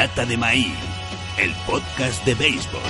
lata de maíz, el podcast de béisbol.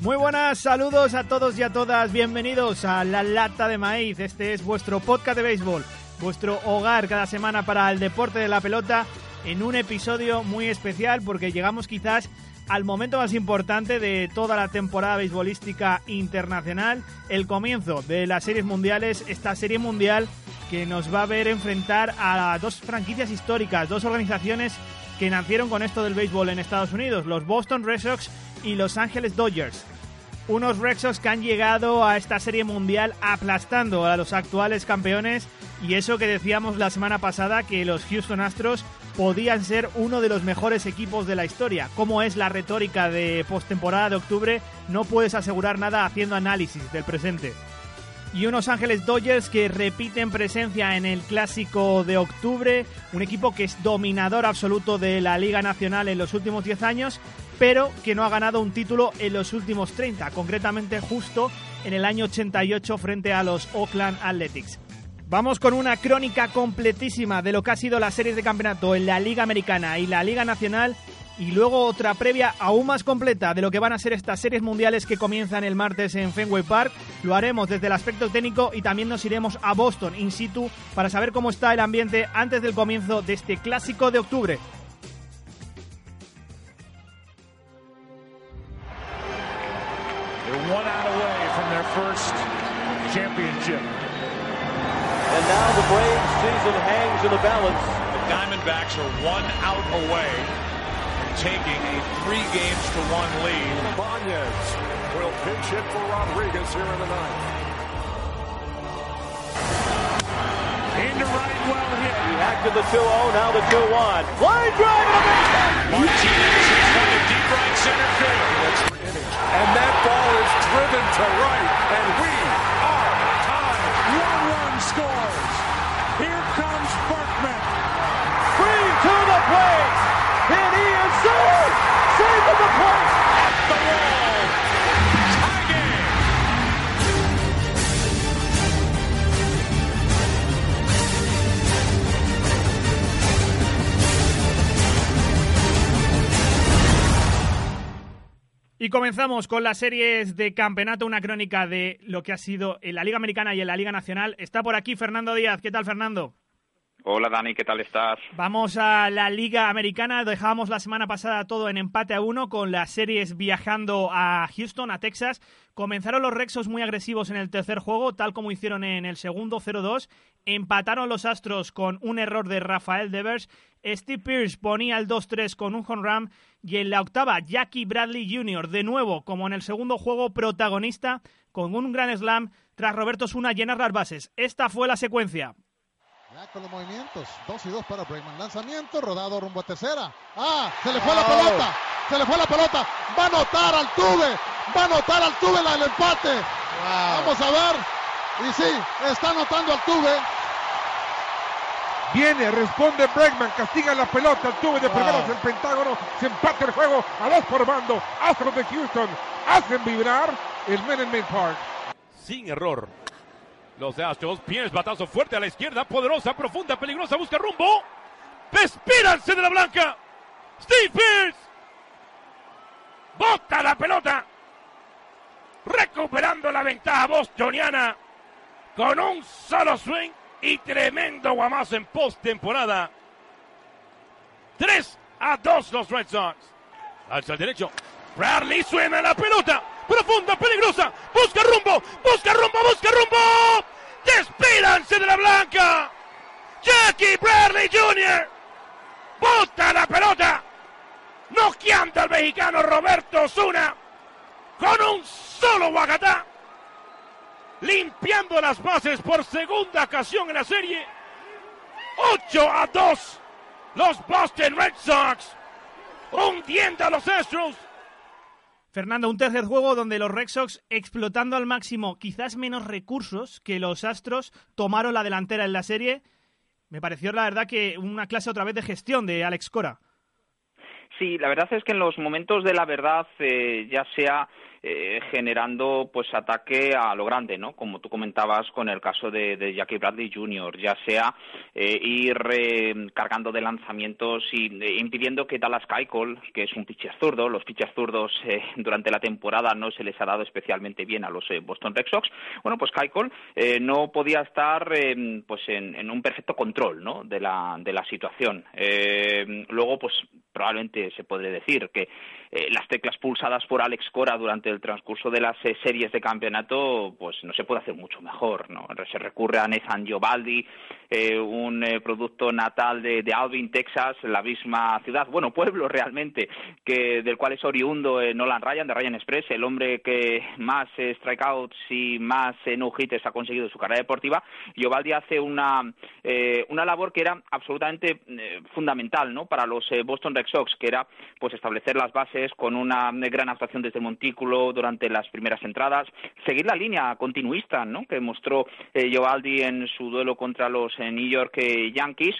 Muy buenas, saludos a todos y a todas, bienvenidos a La Lata de Maíz, este es vuestro podcast de béisbol, vuestro hogar cada semana para el deporte de la pelota, en un episodio muy especial porque llegamos quizás al momento más importante de toda la temporada beisbolística internacional, el comienzo de las series mundiales, esta serie mundial que nos va a ver enfrentar a dos franquicias históricas, dos organizaciones que nacieron con esto del béisbol en Estados Unidos, los Boston Red Sox y Los Ángeles Dodgers. Unos Red Sox que han llegado a esta serie mundial aplastando a los actuales campeones y eso que decíamos la semana pasada que los Houston Astros podían ser uno de los mejores equipos de la historia. Como es la retórica de postemporada de octubre, no puedes asegurar nada haciendo análisis del presente. Y unos Ángeles Dodgers que repiten presencia en el clásico de octubre, un equipo que es dominador absoluto de la Liga Nacional en los últimos 10 años pero que no ha ganado un título en los últimos 30, concretamente justo en el año 88 frente a los Oakland Athletics. Vamos con una crónica completísima de lo que ha sido las series de campeonato en la Liga Americana y la Liga Nacional y luego otra previa aún más completa de lo que van a ser estas series mundiales que comienzan el martes en Fenway Park. Lo haremos desde el aspecto técnico y también nos iremos a Boston in situ para saber cómo está el ambiente antes del comienzo de este clásico de octubre. And now the Braves season hangs in the balance. The Diamondbacks are one out away from taking a three games to one lead. Banez will pinch hit for Rodriguez here in the ninth. Into right, well hit. He acted the 2-0, now the 2-1. Line drive to the Martinez hits one to deep right center field. And that ball is driven to right, and we scores. Here comes Berkman. Free to the plate. Hit Ian Sue. Save to the plate. At the wall. Y comenzamos con las series de campeonato, una crónica de lo que ha sido en la Liga Americana y en la Liga Nacional. Está por aquí Fernando Díaz. ¿Qué tal, Fernando? Hola Dani, ¿qué tal estás? Vamos a la Liga Americana. Dejábamos la semana pasada todo en empate a uno con las series viajando a Houston, a Texas. Comenzaron los Rexos muy agresivos en el tercer juego, tal como hicieron en el segundo 0-2. Empataron los Astros con un error de Rafael Devers. Steve Pierce ponía el 2-3 con un home run. Y en la octava, Jackie Bradley Jr., de nuevo, como en el segundo juego, protagonista con un gran slam tras Roberto Suna llenar las bases. Esta fue la secuencia. Ya con los movimientos, 2 y 2 para Bregman. Lanzamiento, rodado rumbo a tercera. ¡Ah! Se le fue la pelota. Se le fue la pelota. Va a anotar al tuve. Va a anotar al tuve la del empate. Vamos a ver. Y sí, está anotando al tuve. Viene, responde Bregman, castiga la pelota, el tuve de primeros el Pentágono, se empata el juego a dos por bando. Astros de Houston hacen vibrar el Men in Main Park. sin error. Los de Astros, Pierce, batazo fuerte a la izquierda, poderosa, profunda, peligrosa, busca rumbo. ¡Despídanse de la blanca! ¡Steve Pierce! ¡Bota la pelota! Recuperando la ventaja bostoniana con un solo swing y tremendo guamazo en postemporada. 3 a 2 los Red Sox. Alza al derecho. Bradley suena la pelota. Profunda, peligrosa. Busca rumbo. Busca rumbo. Busca rumbo. Despídanse de la blanca. Jackie Bradley Jr. Bota la pelota. Noqueando al mexicano Roberto Osuna. Con un solo Guacatá. Limpiando las bases por segunda ocasión en la serie. 8 a 2. Los Boston Red Sox. Hundiendo a los Astros. Fernando, un tercer juego donde los Red Sox, explotando al máximo quizás menos recursos que los Astros, tomaron la delantera en la serie. Me pareció, la verdad, que una clase otra vez de gestión de Alex Cora. Sí, la verdad es que en los momentos de la verdad, eh, ya sea eh, generando pues ataque a lo grande, ¿no? Como tú comentabas con el caso de, Jackie Bradley Jr., ya sea eh, ir cargando de lanzamientos y impidiendo que Dallas Keuchel, que es un pitcher zurdo, los pitchers zurdos durante la temporada no se les ha dado especialmente bien a los Boston Red Sox, bueno, pues Keuchel no podía estar pues en, un perfecto control, ¿no? De la, de la situación. luego, pues probablemente se podría decir que eh, las teclas pulsadas por Alex Cora durante el transcurso de las eh, series de campeonato, pues no se puede hacer mucho mejor, ¿no? Se recurre a Nathan Giovaldi, eh, un producto natal de, de, Alvin, Texas, la misma ciudad, bueno, pueblo realmente, que del cual es oriundo Nolan Ryan, de Ryan Express, el hombre que más strikeouts y más no hits ha conseguido en su carrera deportiva. Giovaldi hace una, una labor que era absolutamente fundamental, ¿no? Para los Boston Red Sox, que era pues establecer las bases con una gran actuación desde montículo durante las primeras entradas, seguir la línea continuista ¿no? que mostró eh, en su duelo contra los eh, New York eh, Yankees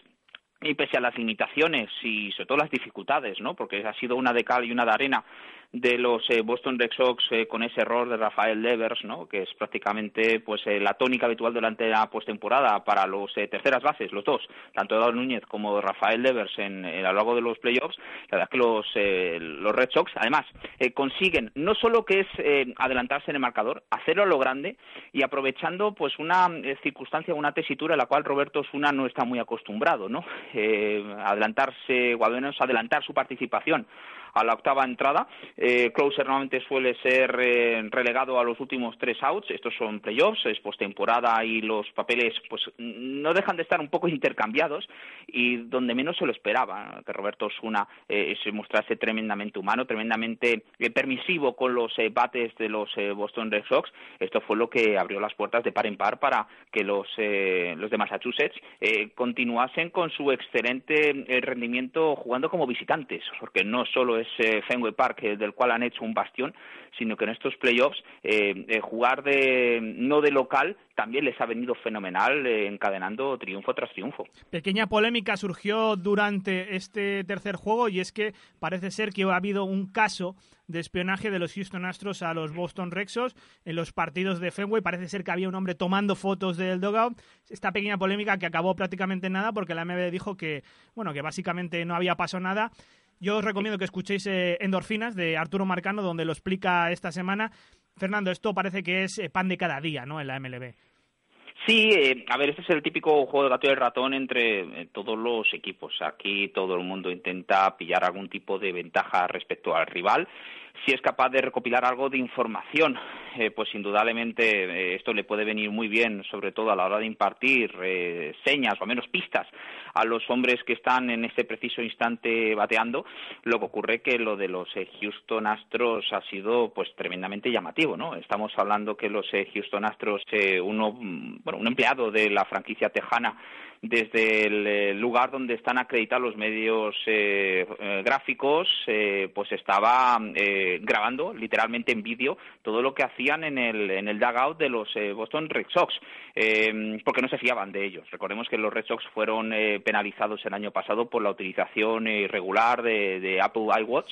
y pese a las limitaciones y sobre todo las dificultades, ¿no? Porque ha sido una de cal y una de arena de los eh, Boston Red Sox eh, con ese error de Rafael Devers, ¿no? que es prácticamente pues eh, la tónica habitual durante la postemporada para los terceras bases, los dos, tanto Eduardo Núñez como Rafael Devers en, a lo largo de los playoffs, la verdad que los, los Red Sox además consiguen no solo que es adelantarse en el marcador, hacerlo a lo grande y aprovechando pues una circunstancia, una tesitura en la cual Roberto Osuna no está muy acostumbrado, ¿no? adelantarse o al menos adelantar su participación a la octava entrada. Eh, Closer normalmente suele ser eh, relegado a los últimos tres outs. Estos son playoffs, es postemporada y los papeles pues no dejan de estar un poco intercambiados y donde menos se lo esperaba que Roberto Osuna eh, se mostrase tremendamente humano, tremendamente eh, permisivo con los bates de los Boston Red Sox. Esto fue lo que abrió las puertas de par en par para que los, los de Massachusetts continuasen con su excelente rendimiento jugando como visitantes, porque no solo es eh, Fenway Park, eh, del cual han hecho un bastión, sino que en estos playoffs eh, jugar de no de local también les ha venido fenomenal, encadenando triunfo tras triunfo. Pequeña polémica surgió durante este tercer juego y es que parece ser que ha habido un caso de espionaje de los Houston Astros a los Boston Red Sox en los partidos de Fenway. Parece ser que había un hombre tomando fotos del dugout. Esta pequeña polémica que acabó prácticamente en nada porque la MB dijo que, bueno, que básicamente no había pasado nada yo os recomiendo que escuchéis eh, Endorfinas de Arturo Marcano, donde lo explica esta semana. Fernando, esto parece que es eh, pan de cada día, ¿no? En la MLB. Sí, eh, a ver, este es el típico juego de gato y el ratón entre todos los equipos. Aquí todo el mundo intenta pillar algún tipo de ventaja respecto al rival si es capaz de recopilar algo de información, eh, pues indudablemente eh, esto le puede venir muy bien, sobre todo a la hora de impartir eh, señas o menos pistas a los hombres que están en este preciso instante bateando. Lo que ocurre que lo de los Houston Astros ha sido pues tremendamente llamativo, ¿no? Estamos hablando que los Houston Astros, uno, mm, bueno, un empleado de la franquicia tejana desde el eh, lugar donde están acreditados los medios eh, eh, gráficos, pues estaba grabando literalmente en vídeo todo lo que hacían en el, en el dugout de los Boston Red Sox, porque no se fiaban de ellos. Recordemos que los Red Sox fueron penalizados el año pasado por la utilización irregular de, de Apple iWatch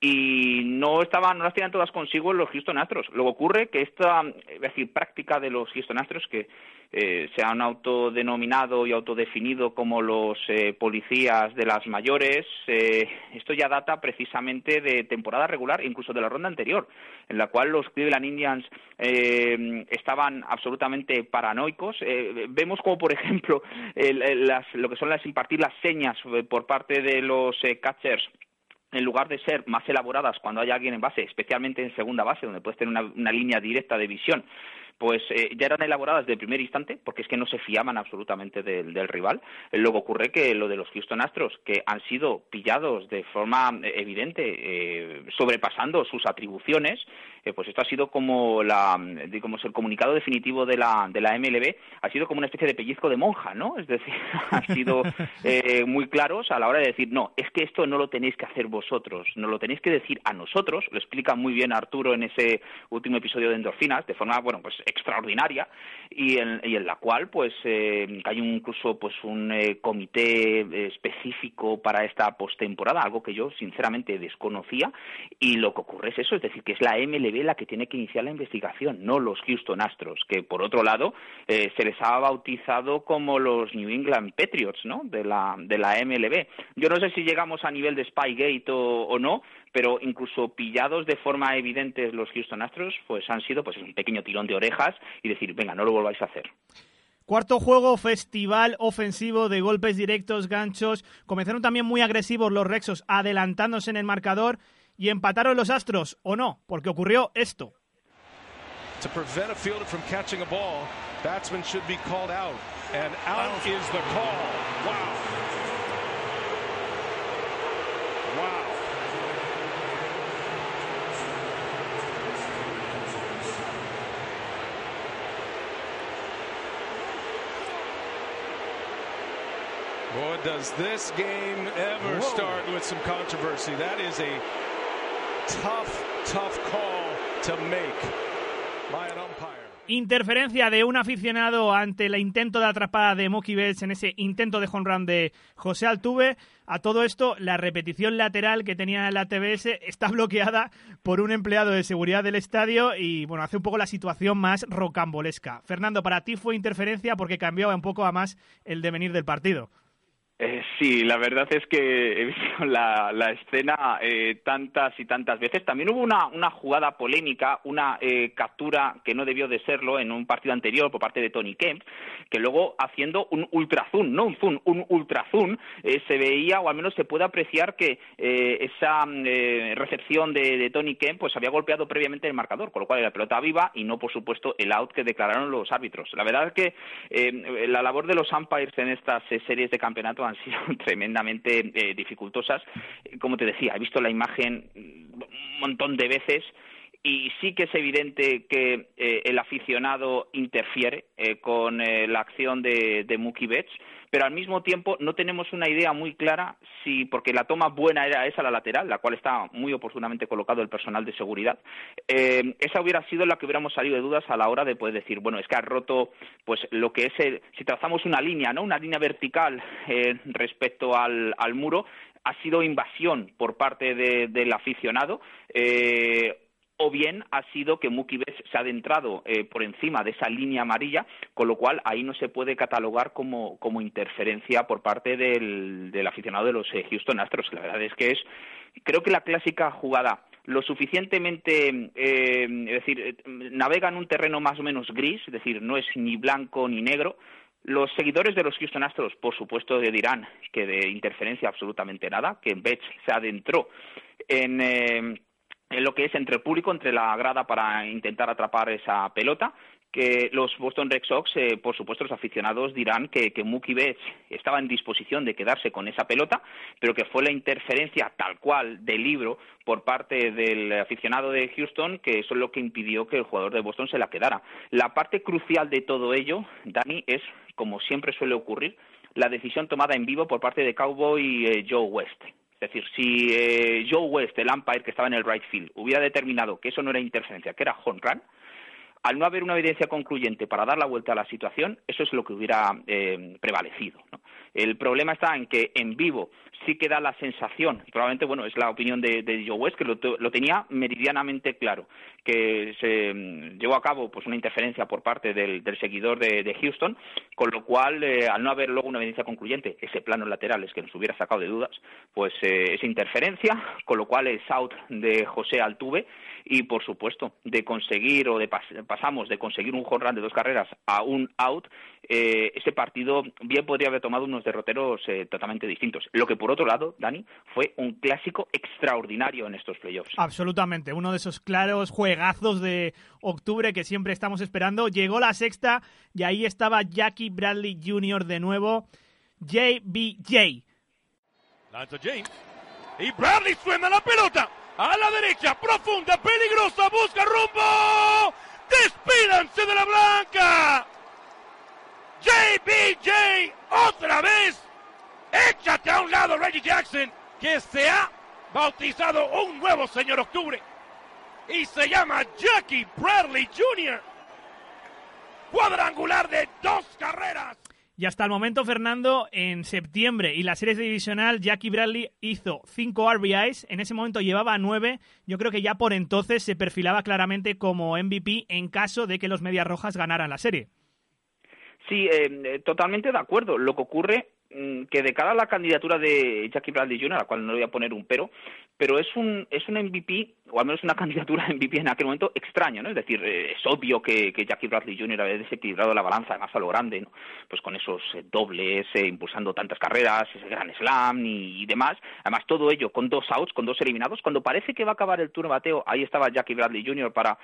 y no estaban, no las tenían todas consigo los Houston Astros. Luego ocurre que esta, es decir, práctica de los Houston Astros que eh, se han autodenominado y autodefinido como los eh, policías de las mayores. Eh, esto ya data precisamente de temporada regular, incluso de la ronda anterior, en la cual los Cleveland Indians estaban absolutamente paranoicos. vemos como, por ejemplo, lo que son las impartir las señas por parte de los catchers en lugar de ser más elaboradas cuando hay alguien en base, especialmente en segunda base, donde puedes tener una línea directa de visión, pues eh, ya eran elaboradas de primer instante, porque es que no se fiaban absolutamente del, rival. Eh, luego ocurre que lo de los Houston Astros, que han sido pillados de forma eh, evidente, sobrepasando sus atribuciones, pues esto ha sido como la, digamos, el comunicado definitivo de la, de la MLB, ha sido como una especie de pellizco de monja, ¿no? Es decir, han sido muy claros a la hora de decir, no, es que esto no lo tenéis que hacer vosotros, no lo tenéis que decir a nosotros, lo explica muy bien Arturo en ese último episodio de Endorfinas, de forma, bueno, pues extraordinaria y en, y en la cual pues eh, hay incluso pues un eh, comité eh, específico para esta postemporada, algo que yo sinceramente desconocía y lo que ocurre es eso, es decir, que es la MLB la que tiene que iniciar la investigación, no los Houston Astros, que por otro lado se les ha bautizado como los New England Patriots, ¿no? De la de la MLB. Yo no sé si llegamos a nivel de Spygate o, o no, pero incluso pillados de forma evidente los Houston Astros, pues han sido pues un pequeño tirón de orejas y decir, venga, no lo volváis a hacer. Cuarto juego, festival ofensivo de golpes directos, ganchos. Comenzaron también muy agresivos los Rexos, adelantándose en el marcador y empataron los Astros, ¿o no? Porque ocurrió esto. To prevent a fielder from catching a ball, batsman should be called out. And out is the call. Wow. Wow. Boy, does this game ever start with some controversy. That is a tough, tough call to make by an umpire. Interferencia de un aficionado ante el intento de atrapada de Mookie Betts en ese intento de home run de José Altuve. A todo esto, la repetición lateral que tenía la TBS está bloqueada por un empleado de seguridad del estadio y, bueno, hace un poco la situación más rocambolesca. Fernando, para ti fue interferencia porque cambiaba un poco a más el devenir del partido. Eh, sí, la verdad es que he visto la, escena eh, tantas y tantas veces. También hubo una, jugada polémica, una eh, captura que no debió de serlo en un partido anterior por parte de Tony Kemp, que luego haciendo un ultrazoom, no un zoom, un ultrazoom, eh, se veía o al menos se puede apreciar que eh, esa recepción de, de, Tony Kemp pues había golpeado previamente el marcador, con lo cual la pelota viva y no, por supuesto, el out que declararon los árbitros. La verdad es que la labor de los umpires en estas series de campeonato han sido tremendamente eh, dificultosas. Como te decía, he visto la imagen un montón de veces y sí que es evidente que eh, el aficionado interfiere eh, con eh, la acción de, de Mookie Betts, pero al mismo tiempo no tenemos una idea muy clara si, porque la toma buena era esa, la lateral, la cual está muy oportunamente colocado el personal de seguridad, eh, esa hubiera sido la que hubiéramos salido de dudas a la hora de poder decir, bueno, es que ha roto pues lo que es, el, si trazamos una línea, ¿no? Una línea vertical eh, respecto al, al muro, ha sido invasión por parte de, del aficionado. Eh, o bien ha sido que Mookie Betts se ha adentrado eh, por encima de esa línea amarilla, con lo cual ahí no se puede catalogar como, como interferencia por parte del, del aficionado de los eh, Houston Astros. La verdad es que es, creo que la clásica jugada lo suficientemente, eh, es decir, navega en un terreno más o menos gris, es decir, no es ni blanco ni negro, los seguidores de los Houston Astros, por supuesto, dirán que de interferencia absolutamente nada, que Betts se adentró en, eh, en lo que es entre el público, entre la grada para intentar atrapar esa pelota que los Boston Red Sox, eh, por supuesto, los aficionados dirán que, que Mookie Betts estaba en disposición de quedarse con esa pelota, pero que fue la interferencia tal cual del libro por parte del aficionado de Houston, que eso es lo que impidió que el jugador de Boston se la quedara. La parte crucial de todo ello, Dani, es, como siempre suele ocurrir, la decisión tomada en vivo por parte de Cowboy eh, Joe West. Es decir, si eh, Joe West, el umpire que estaba en el right field, hubiera determinado que eso no era interferencia, que era home run, al no haber una evidencia concluyente para dar la vuelta a la situación, eso es lo que hubiera eh, prevalecido. ¿no? El problema está en que en vivo sí que da la sensación, y probablemente, bueno, es la opinión de, Joe West, que lo, lo, tenía meridianamente claro, que se um, llevó a cabo pues una interferencia por parte del, del seguidor de, de, Houston, con lo cual, eh, al no haber luego una evidencia concluyente, ese plano lateral es que nos hubiera sacado de dudas, pues eh, esa interferencia, con lo cual es out de José Altuve, y por supuesto de conseguir o de pas pasamos de conseguir un home run de dos carreras a un out eh, ese partido bien podría haber tomado unos derroteros eh, totalmente distintos. Lo que por otro lado Dani fue un clásico extraordinario en estos playoffs. Absolutamente. Uno de esos claros de octubre que siempre estamos esperando llegó la sexta y ahí estaba Jackie Bradley Jr. de nuevo JBJ lanza James y Bradley suena la pelota a la derecha, profunda, peligrosa, busca rumbo. Despídanse de la blanca. JBJ, otra vez. Échate a un lado, Reggie Jackson, que se ha bautizado un nuevo señor octubre. Y se llama Jackie Bradley Jr. cuadrangular de dos carreras. Y hasta el momento, Fernando, en septiembre y la serie divisional, Jackie Bradley hizo cinco RBIs. En ese momento llevaba nueve. Yo creo que ya por entonces se perfilaba claramente como MVP en caso de que los Medias Rojas ganaran la serie. Sí, eh, totalmente de acuerdo. Lo que ocurre mm, que de cara a la candidatura de Jackie Bradley Jr., a la cual no le voy a poner un pero, pero es un, es un MVP o al menos una candidatura en MVP en aquel momento extraño, ¿no? Es decir, eh, es obvio que, que, Jackie Bradley Jr. había desequilibrado la balanza, además a lo grande, ¿no? Pues con esos eh, dobles, eh, impulsando tantas carreras, ese gran slam y, demás. Además, todo ello con dos outs, con dos eliminados. Cuando parece que va a acabar el turno bateo, ahí estaba Jackie Bradley Jr. para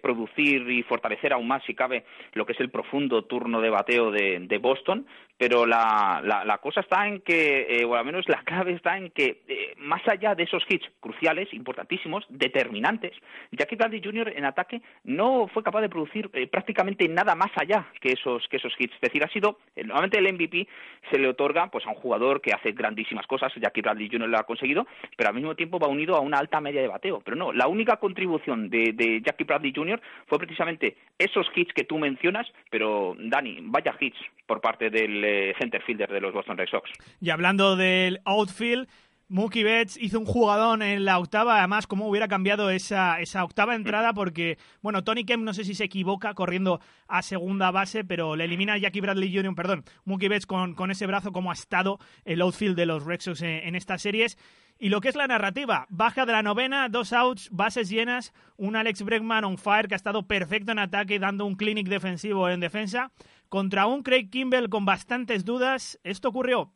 producir y fortalecer aún más, si cabe, lo que es el profundo turno de bateo de, de Boston. Pero la, la, la, cosa está en que, o al menos la clave está en que, más allá de esos hits cruciales, importantísimos, determinantes. Jackie Bradley Jr. en ataque no fue capaz de producir eh, prácticamente nada más allá que esos, que esos hits. Es decir, ha sido, eh, normalmente el MVP se le otorga pues, a un jugador que hace grandísimas cosas, Jackie Bradley Jr. lo ha conseguido, pero al mismo tiempo va unido a una alta media de bateo. Pero no, la única contribución de, de Jackie Bradley Jr. fue precisamente esos hits que tú mencionas, pero Dani, vaya hits por parte del eh, center fielder de los Boston Red Sox. Y hablando del outfield, Mookie Betts hizo un jugadón en la octava, además cómo hubiera cambiado esa, esa octava entrada porque, bueno, Tony Kemp no sé si se equivoca corriendo a segunda base, pero le elimina Jackie Bradley Jr., perdón, Mookie Betts con, con ese brazo como ha estado el outfield de los Red Sox en, estas series. Y lo que es la narrativa, baja de la novena, dos outs, bases llenas, un Alex Bregman on fire que ha estado perfecto en ataque dando un clinic defensivo en defensa, contra un Craig Kimball con bastantes dudas. Esto ocurrió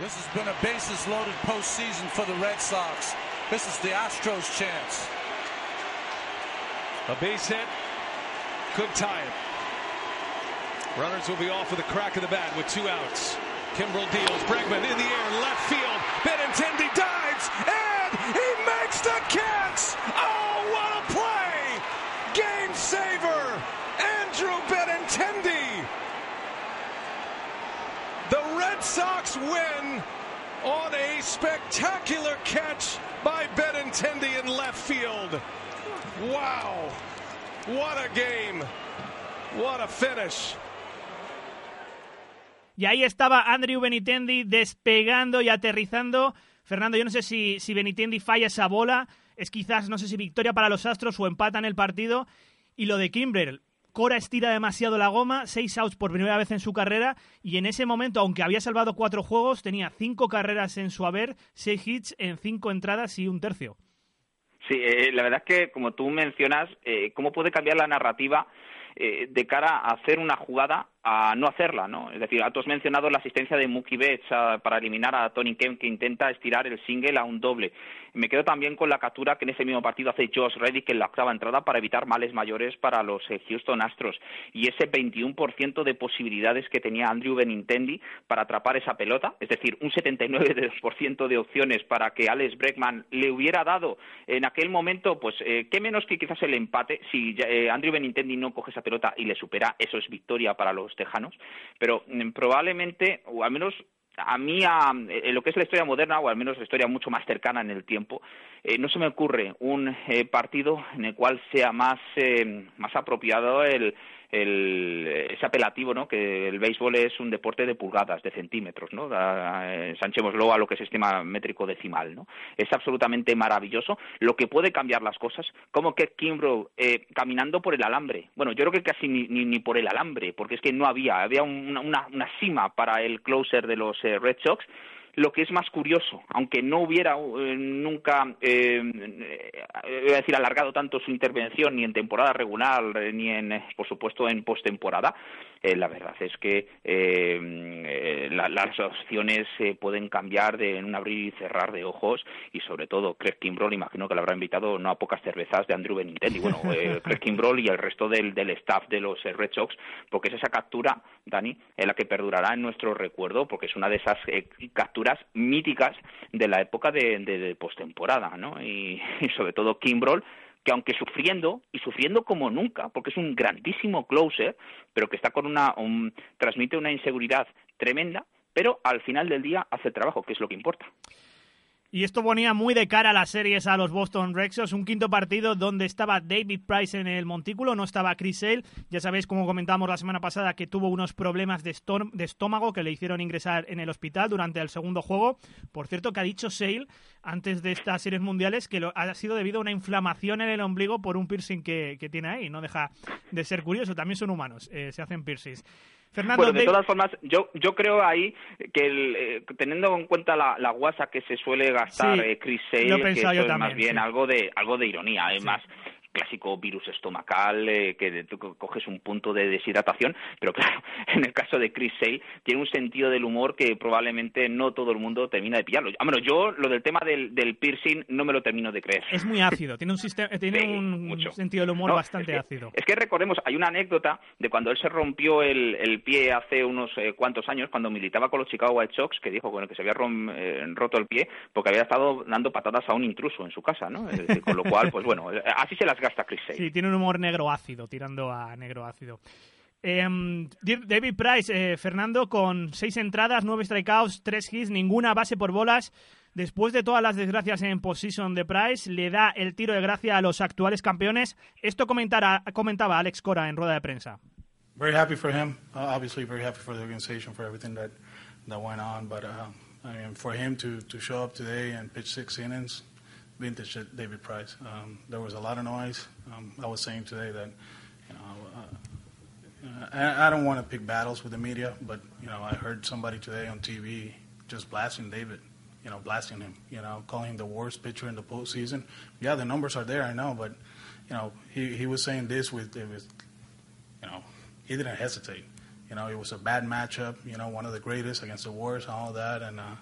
This has been a bases loaded postseason for the Red Sox. This is the Astros' chance. A base hit could tie it. Runners will be off with a crack of the bat with two outs. Kimbrel deals. Bregman in the air, left field. Benintendi dives, and Sox win on a spectacular catch by Benintendi in left field. Wow. What a game. What a finish. Y ahí estaba Andrew Benitendi despegando y aterrizando. Fernando, yo no sé si, si Benitendi falla esa bola. Es quizás, no sé si victoria para los Astros o empatan el partido. Y lo de Kimbrel, Cora estira demasiado la goma, seis outs por primera vez en su carrera y en ese momento, aunque había salvado cuatro juegos, tenía cinco carreras en su haber, seis hits en cinco entradas y un tercio. Sí, eh, la verdad es que, como tú mencionas, eh, ¿cómo puede cambiar la narrativa eh, de cara a hacer una jugada a no hacerla, ¿no? Es decir, tú has mencionado la asistencia de Mookie Betts para eliminar a Tony Kemp que intenta estirar el single a un doble. Me quedo también con la captura que en ese mismo partido hace Josh Reddick en la octava entrada para evitar males mayores para los eh, Houston Astros y ese 21% de posibilidades que tenía Andrew Benintendi para atrapar esa pelota, es decir, un 79% de opciones para que Alex Bregman le hubiera dado en aquel momento, pues eh, qué menos que quizás el empate si eh, Andrew Benintendi no coge esa pelota y le supera, eso es victoria para los tejanos, pero mm, probablemente, o al menos a mí, a, lo que es la historia moderna, o al menos la historia mucho más cercana en el tiempo, eh, no se me ocurre un eh, partido en el cual sea más, eh, más apropiado el, el, ese apelativo, ¿no? Que el béisbol es un deporte de pulgadas, de centímetros, ¿no? Sanchémoslo a lo que es sistema métrico decimal, ¿no? Es absolutamente maravilloso lo que puede cambiar las cosas, como que Kimbrough eh, caminando por el alambre. Bueno, yo creo que casi ni, ni, por el alambre, porque es que no había, había una, una, una cima para el closer de los eh, Red Sox lo que es más curioso, aunque no hubiera eh, nunca, eh, eh, a decir, alargado tanto su intervención ni en temporada regular ni en, por supuesto, en postemporada, la verdad es que las opciones pueden cambiar de en un abrir y cerrar de ojos y sobre todo Craig Kimbrell, imagino que le habrá invitado no a pocas cervezas de Andrew Benintendi, bueno, Craig Kimbrell y el resto del, del staff de los Red Sox, porque es esa captura, Dani, en la que perdurará en nuestro recuerdo, porque es una de esas capturas míticas de la época de, de, postemporada, ¿no? Y, sobre todo Kimbrol, que aunque sufriendo, y sufriendo como nunca, porque es un grandísimo closer, pero que está con una, transmite una inseguridad tremenda, pero al final del día hace trabajo, que es lo que importa. Y esto ponía muy de cara a las series a los Boston Red Sox. Un quinto partido donde estaba David Price en el montículo, no estaba Chris Sale. Ya sabéis, como comentamos la semana pasada, que tuvo unos problemas de, estómago que le hicieron ingresar en el hospital durante el segundo juego. Por cierto, que ha dicho Sale antes de estas series mundiales que lo, ha sido debido a una inflamación en el ombligo por un piercing que, tiene ahí. No deja de ser curioso. También son humanos, eh, se hacen piercings bueno, de todas formas, yo, yo creo ahí que eh, teniendo en cuenta la, la, guasa que se suele gastar eh, Chris Sale, que eso es más bien algo de algo de ironía, además clásico virus estomacal, eh, que tú coges un punto de deshidratación, pero claro, en el caso de Chris Sale tiene un sentido del humor que probablemente no todo el mundo termina de pillarlo. Ah, bueno, yo lo del tema del, del piercing no me lo termino de creer. Es muy ácido, tiene un, sistema, tiene un sentido del humor bastante ácido. Es que recordemos, hay una anécdota de cuando él se rompió el, el pie hace unos eh, cuantos años, cuando militaba con los Chicago White Sox, que dijo bueno, que se había eh, roto el pie porque había estado dando patadas a un intruso en su casa, ¿no? con lo cual, pues bueno, así se las gasta Chris Sale. Sí, tiene un humor negro ácido, tirando a negro ácido. Em, David Price, eh, Fernando, con seis entradas, nueve strikeouts, tres hits, ninguna base por bolas. Después de todas las desgracias en position de Price, le da el tiro de gracia a los actuales campeones. Esto comentaba Alex Cora en rueda de prensa. Very happy for him. Uh, obviously, very happy for the organization for everything that that went on. But uh, I mean, for him to to show up today and pitch six innings, vintage David Price. Um, there was a lot of noise. Um, I was saying today that you know uh, I, I don't want to pick battles with the media, but you know I heard somebody today on TV just blasting David. You know, blasting him. You know, calling him the worst pitcher in the postseason. Yeah, the numbers are there, I know, but you know he he was saying this with it you know, he didn't hesitate. You know, it was a bad matchup. You know, one of the greatest against the worst, and all that, and. Uh,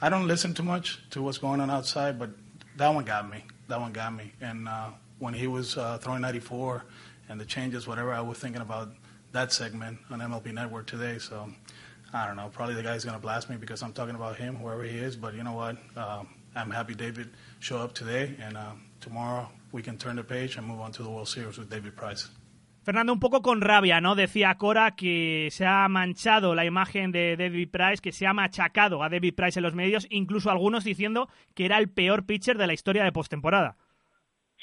I don't listen too much to what's going on outside, but that one got me. That one got me. And uh, when he was uh, throwing 94 and the changes, whatever, I was thinking about that segment on MLB Network today. So I don't know. Probably the guy's going to blast me because I'm talking about him, whoever he is. But you know what? Uh, I'm happy David showed up today, and uh, tomorrow we can turn the page and move on to the World Series with David Price. Fernando, un poco con rabia, ¿no? Decía Cora que se ha manchado la imagen de David Price, que se ha machacado a David Price en los medios, incluso algunos diciendo que era el peor pitcher de la historia de postemporada.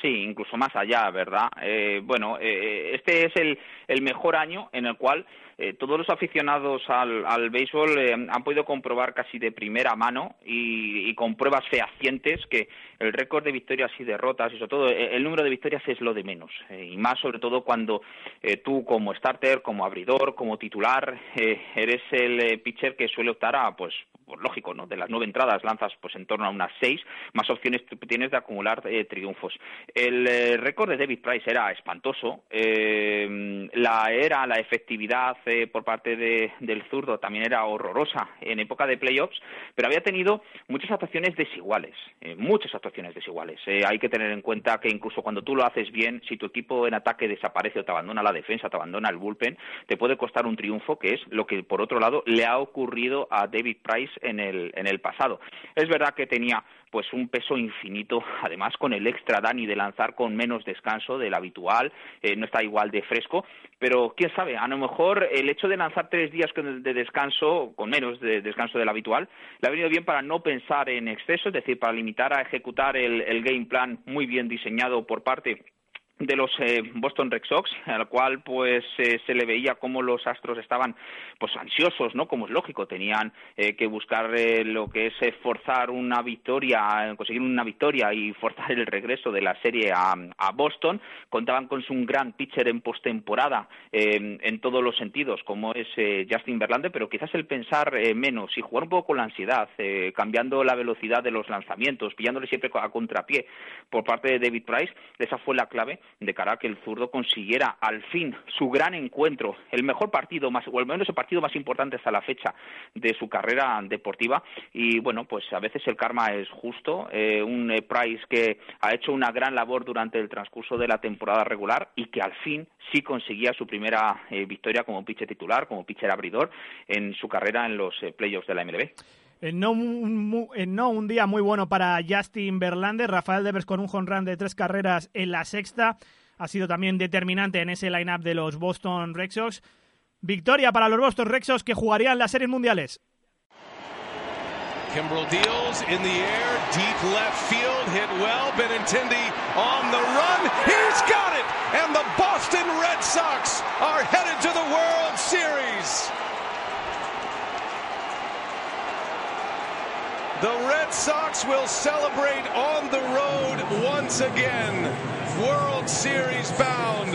Sí, incluso más allá, ¿verdad? Eh, bueno, eh, este es el, el mejor año en el cual eh, todos los aficionados al, al béisbol eh, han podido comprobar casi de primera mano y, con pruebas fehacientes que el récord de victorias y derrotas y sobre todo eh, el número de victorias es lo de menos y más sobre todo cuando tú como starter, como abridor, como titular eres el pitcher que suele optar a pues pues lógico, ¿no? De las nueve entradas lanzas pues en torno a unas seis, más opciones tienes de acumular triunfos. El récord de David Price era espantoso, la era, la efectividad por parte de, del zurdo también era horrorosa en época de playoffs, pero había tenido muchas actuaciones desiguales, eh, muchas actuaciones desiguales. Eh, hay que tener en cuenta que incluso cuando tú lo haces bien, si tu equipo en ataque desaparece o te abandona la defensa, te abandona el bullpen, te puede costar un triunfo, que es lo que por otro lado le ha ocurrido a David Price en el, en el pasado. Es verdad que tenía pues un peso infinito, además con el extra Dani de lanzar con menos descanso del habitual, eh, no está igual de fresco, pero quién sabe, a lo mejor el hecho de lanzar tres días de descanso, con menos de descanso del habitual, le ha venido bien para no pensar en exceso, es decir, para limitar a ejecutar el, el game plan muy bien diseñado por parte de los eh, Boston Red Sox, al cual pues eh, se le veía como los Astros estaban pues ansiosos, ¿no? Como es lógico, tenían eh, que buscar lo que es forzar una victoria, conseguir una victoria y forzar el regreso de la serie a, a Boston. Contaban con un gran pitcher en postemporada en todos los sentidos, como es Justin Verlander, pero quizás el pensar menos y jugar un poco con la ansiedad, cambiando la velocidad de los lanzamientos, pillándole siempre a contrapié por parte de David Price, esa fue la clave de cara a que el zurdo consiguiera al fin su gran encuentro, el mejor partido más, o al menos el partido más importante hasta la fecha de su carrera deportiva. Y bueno, pues a veces el karma es justo. Eh, un eh, Price que ha hecho una gran labor durante el transcurso de la temporada regular y que al fin sí conseguía su primera eh, victoria como pitcher titular, como pitcher abridor en su carrera en los playoffs de la MLB. No, un, no un día muy bueno para Justin Verlander. Rafael Devers con un run de tres carreras en la sexta. Ha sido también determinante en ese line-up de los Boston Red Sox. Victoria para los Boston Red Sox que jugarían las series mundiales. Kimbrel deals in the air, deep left field, hit well. Benintendi on the run. He's got it! And the Boston Red Sox are headed to the World Series. The Red Sox will celebrate on the road once again. World Series bound.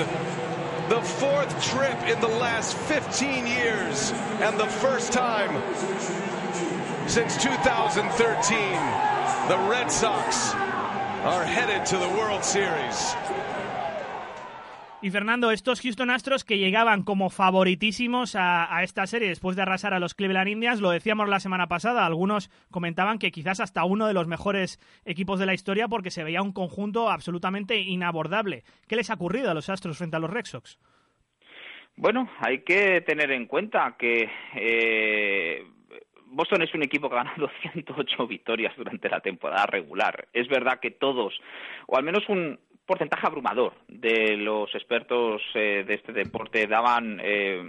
The fourth trip in the last 15 years, and the first time since 2013. The Red Sox are headed to the World Series. Y Fernando, estos Houston Astros que llegaban como favoritísimos a, esta serie después de arrasar a los Cleveland Indians, lo decíamos la semana pasada, algunos comentaban que quizás hasta uno de los mejores equipos de la historia porque se veía un conjunto absolutamente inabordable. ¿Qué les ha ocurrido a los Astros frente a los Red Sox? Bueno, hay que tener en cuenta que eh, Boston es un equipo que ha ganado 108 victorias durante la temporada regular. Es verdad que todos, o al menos un porcentaje abrumador de los expertos eh, de este deporte daban eh,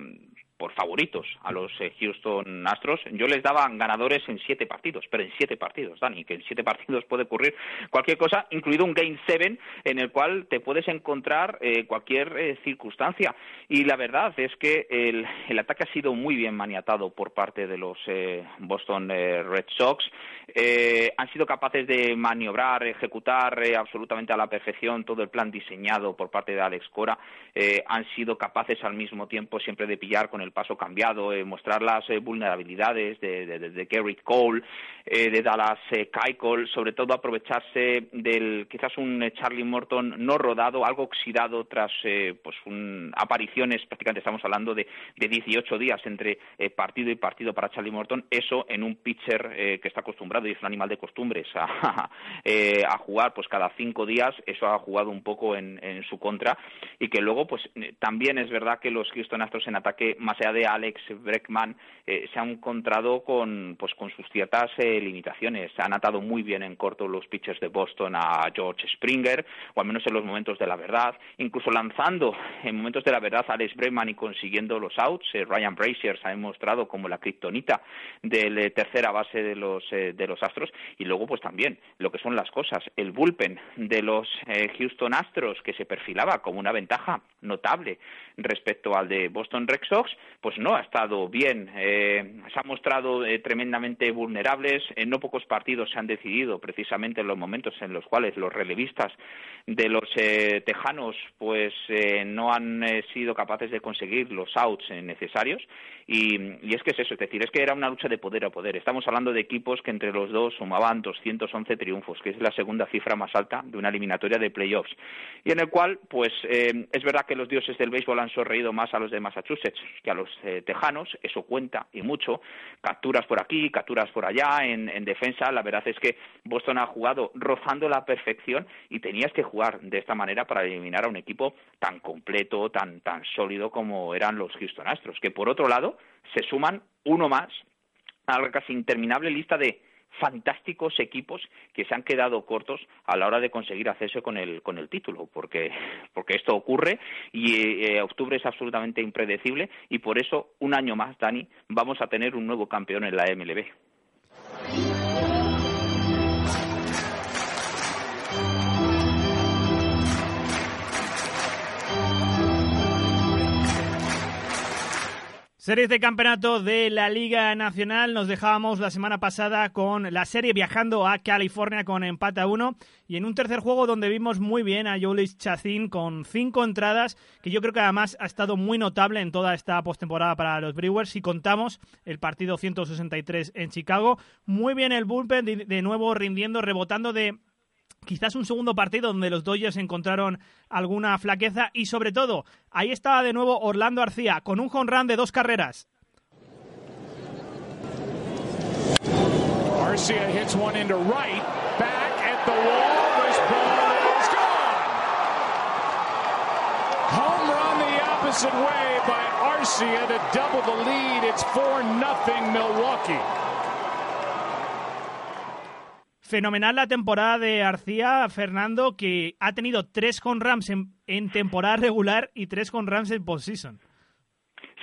por favoritos a los eh, Houston Astros. Yo les daba ganadores en siete partidos, pero en siete partidos, Dani, que en siete partidos puede ocurrir cualquier cosa, incluido un Game 7 en el cual te puedes encontrar eh, cualquier eh, circunstancia. Y la verdad es que el, ataque ha sido muy bien maniatado por parte de los eh, Boston eh, Red Sox. Eh, han sido capaces de maniobrar, ejecutar absolutamente a la perfección todo el plan diseñado por parte de Alex Cora. han sido capaces al mismo tiempo siempre de pillar con el paso cambiado, eh, mostrar las eh, vulnerabilidades de, de, de, Cole, eh, de Dallas Keuchel, sobre todo aprovecharse del quizás un Charlie Morton no rodado, algo oxidado tras pues un, apariciones, prácticamente estamos hablando de, de 18 días entre partido y partido para Charlie Morton, eso en un pitcher que está acostumbrado y es un animal de costumbres a, a jugar pues cada cinco días, eso ha jugado un poco en, en su contra y que luego pues también es verdad que los Houston Astros en ataque más allá de Alex Breckman eh, se han encontrado con pues con sus ciertas eh, limitaciones. Se han atado muy bien en corto los pitchers de Boston a George Springer, o al menos en los momentos de la verdad, incluso lanzando en momentos de la verdad a Alex Breckman y consiguiendo los outs. Eh, Ryan Brazier se ha demostrado como la kriptonita de la tercera base de los de los Astros y luego pues también lo que son las cosas, el bullpen de los Houston Astros que se perfilaba como una ventaja notable respecto al de Boston Red Sox, pues no ha estado bien. Eh, se ha mostrado eh, tremendamente vulnerables. En no pocos partidos se han decidido precisamente en los momentos en los cuales los relevistas de los eh, tejanos pues eh, no han eh, sido capaces de conseguir los outs eh, necesarios. Y, y, es que es eso, es decir, es que era una lucha de poder a poder. Estamos hablando de equipos que entre los dos sumaban 211 triunfos, que es la segunda cifra más alta de una eliminatoria de playoffs. Y en el cual, pues, es verdad que los dioses del béisbol han sonreído más a los de Massachusetts que a los eh, tejanos, eso cuenta y mucho. Capturas por aquí, capturas por allá, en, en, defensa. La verdad es que Boston ha jugado rozando la perfección y tenías que jugar de esta manera para eliminar a un equipo tan completo, tan, tan sólido como eran los Houston Astros, que por otro lado se suman uno más a la casi interminable lista de fantásticos equipos que se han quedado cortos a la hora de conseguir hacerse con el con el título porque porque esto ocurre y eh, octubre es absolutamente impredecible y por eso un año más Dani vamos a tener un nuevo campeón en la MLB Series de campeonato de la Liga Nacional. Nos dejábamos la semana pasada con la serie viajando a California con empate a uno y en un tercer juego donde vimos muy bien a Jolis Chacín con cinco entradas, que yo creo que además ha estado muy notable en toda esta postemporada para los Brewers. Si contamos el partido 163 en Chicago, muy bien el bullpen de nuevo rindiendo, rebotando de quizás un segundo partido donde los Dodgers encontraron alguna flaqueza y sobre todo, ahí estaba de nuevo Orlando Arcía con un home run de dos carreras. Arcia hits one into right, back at the wall, this ball is gone. Home run the opposite way by Arcia to double the lead. It's 4 nothing Milwaukee. Fenomenal la temporada de Arcía, Fernando, que ha tenido tres con Rams en, en, temporada regular y tres con Rams en postseason.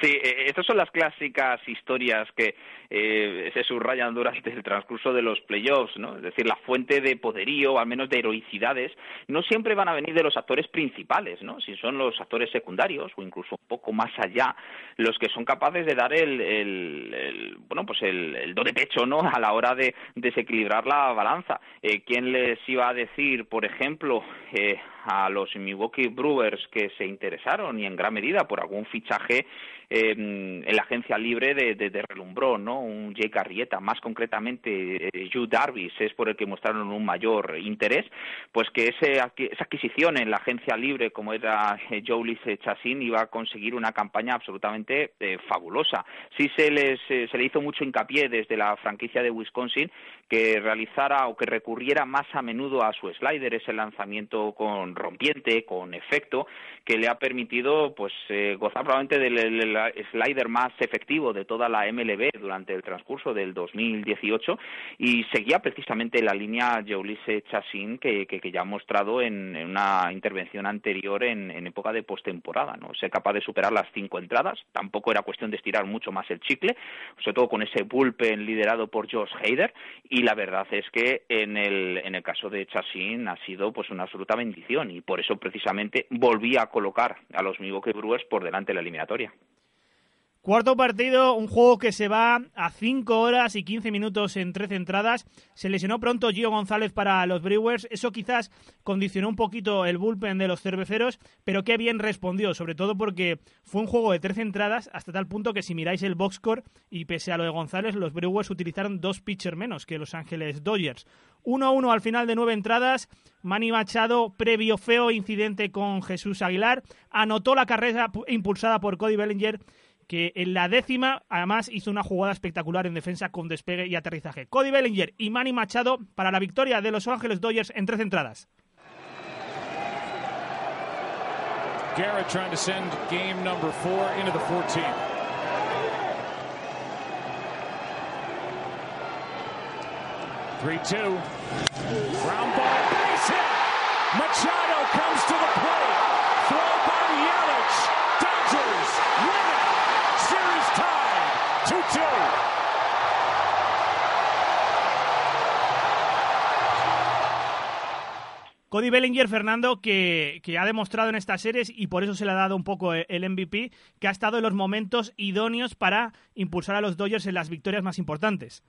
Sí, eh, estas son las clásicas historias que eh, se subrayan durante el transcurso de los playoffs, ¿no? Es decir, la fuente de poderío, al menos de heroicidades, no siempre van a venir de los actores principales, ¿no? Si son los actores secundarios o incluso un poco más allá, los que son capaces de dar el, el, bueno, pues el, el, do de pecho, ¿no? A la hora de desequilibrar la balanza. Eh, ¿Quién les iba a decir, por ejemplo, eh, a los Milwaukee Brewers que se interesaron y en gran medida por algún fichaje eh, en la agencia libre de, de, relumbró, ¿no? Un Jake Arrieta, más concretamente eh, Hugh es por el que mostraron un mayor interés, pues que ese, esa adquisición en la agencia libre como era eh, Joe Lise Chassin iba a conseguir una campaña absolutamente eh, fabulosa. Sí se les eh, se le hizo mucho hincapié desde la franquicia de Wisconsin que realizara o que recurriera más a menudo a su slider, ese lanzamiento con rompiente, con efecto, que le ha permitido pues eh, gozar probablemente del, slider más efectivo de toda la MLB durante el transcurso del 2018 y seguía precisamente la línea Jeulise Chassin que, que, que, ya ha mostrado en, una intervención anterior en, en época de postemporada, ¿no? Ser capaz de superar las cinco entradas, tampoco era cuestión de estirar mucho más el chicle, sobre todo con ese bullpen liderado por Josh Hader y la verdad es que en el, en el caso de Chassin ha sido pues una absoluta bendición y por eso precisamente volvía a colocar a los Milwaukee Brewers por delante de la eliminatoria. Cuarto partido, un juego que se va a 5 horas y 15 minutos en 13 entradas. Se lesionó pronto Gio González para los Brewers. Eso quizás condicionó un poquito el bullpen de los cerveceros, pero qué bien respondió, sobre todo porque fue un juego de 13 entradas hasta tal punto que si miráis el box score y pese a lo de González, los Brewers utilizaron dos pitchers menos que Los Ángeles Dodgers. 1-1 al final de nueve entradas. Manny Machado, previo feo incidente con Jesús Aguilar, anotó la carrera impulsada por Cody Bellinger que en la décima además hizo una jugada espectacular en defensa con despegue y aterrizaje. Cody Bellinger y Manny Machado para la victoria de Los Ángeles Dodgers en tres entradas. Garrett trying to send game number four into the 14th. Three-two. Ground ball, base hit. Machado comes to the plate. Throw by Yelich. Dodgers win. Series tied. Two-two. Cody Bellinger, Fernando, que, que, ha demostrado en estas series, y por eso se le ha dado un poco el MVP, que ha estado en los momentos idóneos para impulsar a los Dodgers en las victorias más importantes.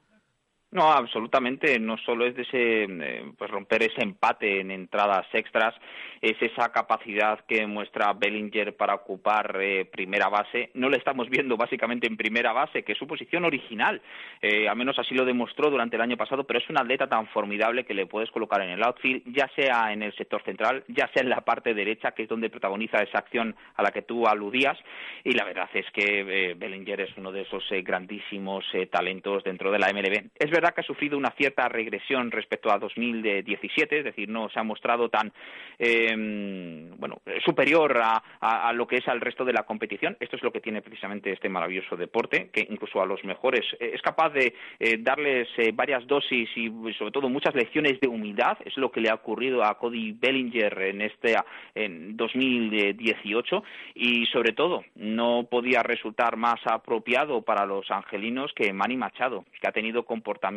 No, absolutamente. No solo es de ese, eh, pues romper ese empate en entradas extras, es esa capacidad que muestra Bellinger para ocupar eh, primera base. No le estamos viendo básicamente en primera base, que es su posición original. Eh, al menos así lo demostró durante el año pasado, pero es un atleta tan formidable que le puedes colocar en el outfield, ya sea en el sector central, ya sea en la parte derecha, que es donde protagoniza esa acción a la que tú aludías. Y la verdad es que Bellinger es uno de esos grandísimos talentos dentro de la MLB. Verdad que ha sufrido una cierta regresión respecto a 2017, es decir, no se ha mostrado tan eh, bueno superior a, lo que es al resto de la competición. Esto es lo que tiene precisamente este maravilloso deporte, que incluso a los mejores eh, es capaz de eh, darles eh, varias dosis y sobre todo muchas lecciones de humildad. Es lo que le ha ocurrido a Cody Bellinger en este en 2018 y sobre todo no podía resultar más apropiado para los angelinos que Manny Machado, que ha tenido comportamientos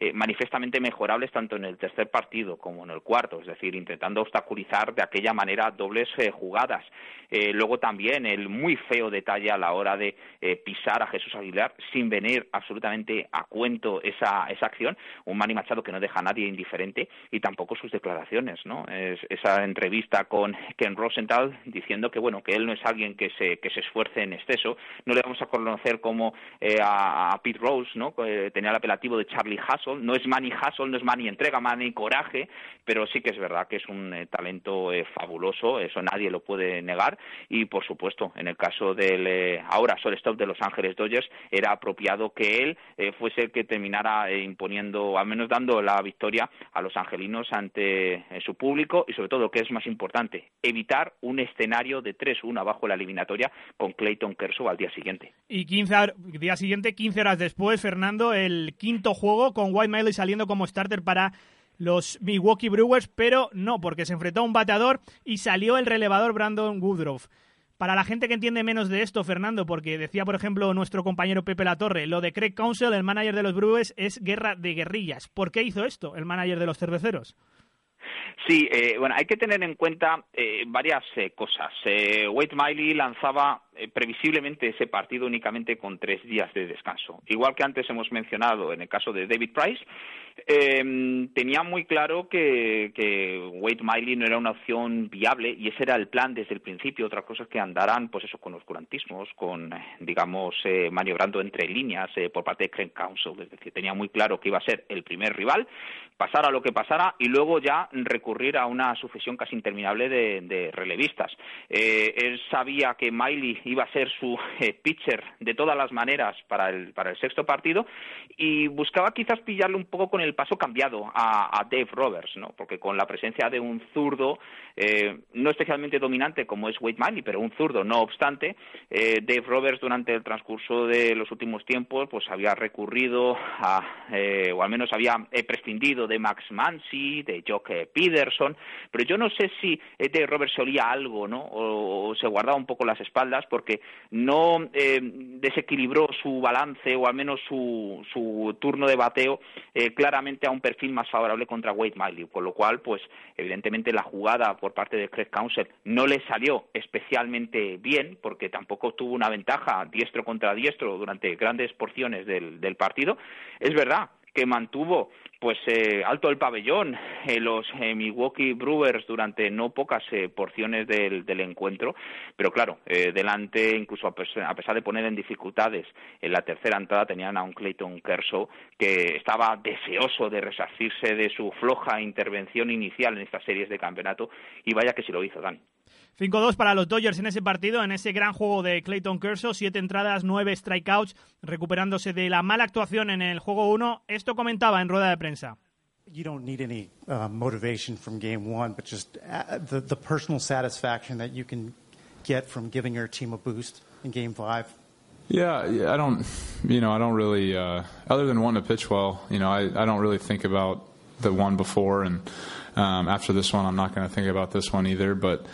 eh, manifiestamente mejorables tanto en el tercer partido como en el cuarto, es decir, intentando obstaculizar de aquella manera dobles eh, jugadas. Eh, luego también el muy feo detalle a la hora de pisar a Jesús Aguilar sin venir absolutamente a cuento esa, esa acción, un Manny Machado que no deja a nadie indiferente y tampoco sus declaraciones, ¿no? Es, esa entrevista con Ken Rosenthal diciendo que bueno que él no es alguien que se que se esfuerce en exceso, no le vamos a conocer como a, a Pete Rose, ¿no? tenía el apelativo de Charlie Hassel, no es Manny Hassel, no es Manny entrega, Manny coraje, pero sí que es verdad que es un eh, talento eh, fabuloso, eso nadie lo puede negar y por supuesto en el caso del eh, ahora shortstop de Los Ángeles Dodgers era apropiado que él fuese el que terminara imponiendo, al menos dando la victoria a los angelinos ante su público y sobre todo que es más importante, evitar un escenario de 3-1 abajo la eliminatoria con Clayton Kershaw al día siguiente. Y 15 día siguiente, 15 horas después, Fernando, el juego con White Miley saliendo como starter para los Milwaukee Brewers, pero no, porque se enfrentó a un bateador y salió el relevador Brandon Woodruff. Para la gente que entiende menos de esto, Fernando, porque decía, por ejemplo, nuestro compañero Pepe Latorre, lo de Craig Council, el manager de los Brewers, es guerra de guerrillas. ¿Por qué hizo esto el manager de los cerveceros? Sí, eh, bueno, hay que tener en cuenta eh, varias eh, cosas. Eh, Wade Miley lanzaba eh, previsiblemente ese partido únicamente con tres días de descanso. Igual que antes hemos mencionado en el caso de David Price, eh, tenía muy claro que, que Wade Miley no era una opción viable y ese era el plan desde el principio. Otra cosa es que andarán, pues eso, con oscurantismos, con, digamos, eh, maniobrando entre líneas eh, por parte de Craig Council. Es decir, tenía muy claro que iba a ser el primer rival, pasara lo que pasara y luego ya recurrir a una sucesión casi interminable de, de relevistas. Eh, él sabía que Miley iba a ser su eh, pitcher de todas las maneras para el, para el sexto partido y buscaba quizás pillarle un poco con el paso cambiado a, Dave Roberts, ¿no? porque con la presencia de un zurdo eh, no especialmente dominante como es Wade Miley, pero un zurdo, no obstante, eh, Dave Roberts durante el transcurso de los últimos tiempos pues había recurrido a, eh, o al menos había eh, prescindido de Max Mansi, de Jock Peterson, pero yo no sé si eh, Dave Roberts se olía algo, ¿no? O, se guardaba un poco las espaldas porque no desequilibró su balance o al menos su, su turno de bateo eh, a un perfil más favorable contra Wade Miley, con lo cual, pues evidentemente la jugada por parte de Craig Council no le salió especialmente bien porque tampoco tuvo una ventaja diestro contra diestro durante grandes porciones del partido. Es verdad que mantuvo pues eh, alto el pabellón eh, los eh, Milwaukee Brewers durante no pocas eh, porciones del, del, encuentro, pero claro, delante, incluso a, a, pesar de poner en dificultades en la tercera entrada, tenían a un Clayton Kershaw que estaba deseoso de resarcirse de su floja intervención inicial en estas series de campeonato y vaya que si lo hizo, Dani. 5-2 para los Dodgers en ese partido, en ese gran juego de Clayton Kershaw, siete entradas, nueve strikeouts, recuperándose de la mala actuación en el juego 1. Esto comentaba en rueda de prensa. You don't need any uh, motivation from game one, but just uh, the, the personal satisfaction that you can get from giving your team a boost in game five. Yeah, I don't, you know, I don't really, uh, other than wanting to pitch well, you know, I, I don't really think about the one before, and um, after this one, I'm not going to think about this one either, but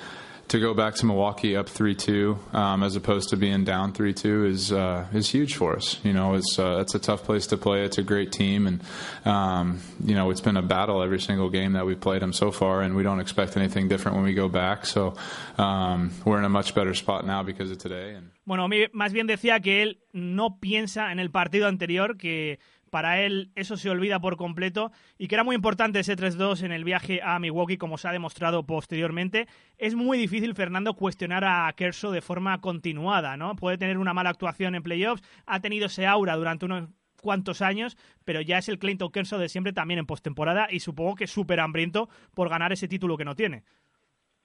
to go back to Milwaukee up three two um, as opposed to being down three two is uh, is huge for us. You know, it's uh, it's a tough place to play. It's a great team, and um, you know it's been a battle every single game that we've played them so far, and we don't expect anything different when we go back. So um, we're in a much better spot now because of today. And... Bueno, más bien decía que él no piensa en el partido anterior que para él eso se olvida por completo y que era muy importante ese 3-2 en el viaje a Milwaukee, como se ha demostrado posteriormente. Es muy difícil, Fernando, cuestionar a Kershaw de forma continuada, ¿no? Puede tener una mala actuación en playoffs, ha tenido ese aura durante unos cuantos años, pero ya es el Clayton Kershaw de siempre también en postemporada y supongo que súper hambriento por ganar ese título que no tiene.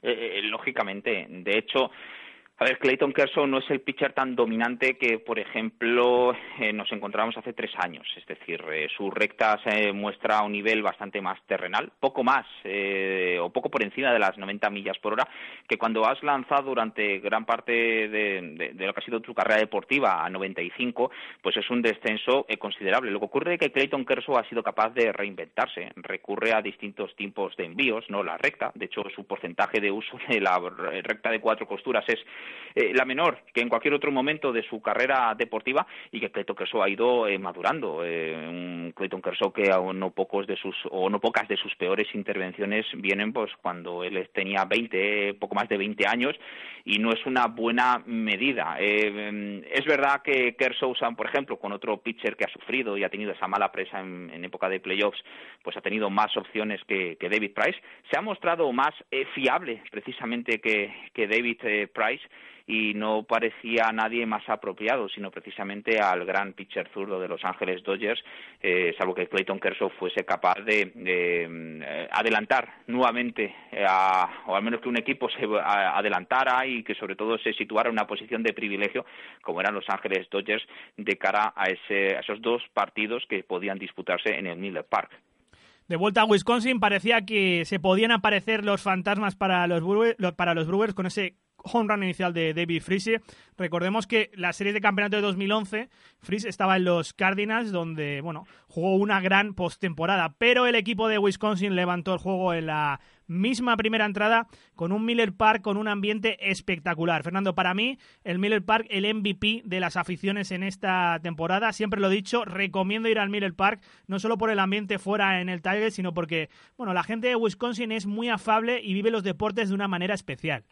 Eh, lógicamente, de hecho, a ver, Clayton Kershaw no es el pitcher tan dominante que, por ejemplo, eh, nos encontrábamos hace tres años. Es decir, eh, su recta se muestra a un nivel bastante más terrenal, poco más eh, o poco por encima de las 90 millas por hora, que cuando has lanzado durante gran parte de, de, de lo que ha sido tu carrera deportiva a 95, pues es un descenso eh, considerable. Lo que ocurre es que Clayton Kershaw ha sido capaz de reinventarse, recurre a distintos tipos de envíos, no la recta. De hecho, su porcentaje de uso de la recta de cuatro costuras es eh, la menor que en cualquier otro momento de su carrera deportiva y que Clayton Kershaw ha ido eh, madurando. Eh, un Clayton Kershaw que aún no pocos de sus o no pocas de sus peores intervenciones vienen pues cuando él tenía 20, poco más de 20 años y no es una buena medida. Eh, es verdad que Kershaw, por ejemplo, con otro pitcher que ha sufrido y ha tenido esa mala presa en, época de playoffs, pues ha tenido más opciones que, que David Price. Se ha mostrado más eh, fiable precisamente que, que David eh, Price y no parecía a nadie más apropiado, sino precisamente al gran pitcher zurdo de Los Ángeles Dodgers, eh, salvo que Clayton Kershaw fuese capaz de, eh, adelantar nuevamente, eh, a, o al menos que un equipo se adelantara y que sobre todo se situara en una posición de privilegio, como eran Los Ángeles Dodgers, de cara a, ese, esos dos partidos que podían disputarse en el Miller Park. De vuelta a Wisconsin parecía que se podían aparecer los fantasmas para los para los Brewers con ese home run inicial de David Freese. Recordemos que la serie de campeonato de 2011, Freese estaba en los Cardinals, donde bueno jugó una gran postemporada, pero el equipo de Wisconsin levantó el juego en la misma primera entrada con un Miller Park con un ambiente espectacular. Fernando, para mí, el Miller Park, el MVP de las aficiones en esta temporada. Siempre lo he dicho, recomiendo ir al Miller Park, no solo por el ambiente fuera en el Tiger, sino porque, bueno, la gente de Wisconsin es muy afable y vive los deportes de una manera especial.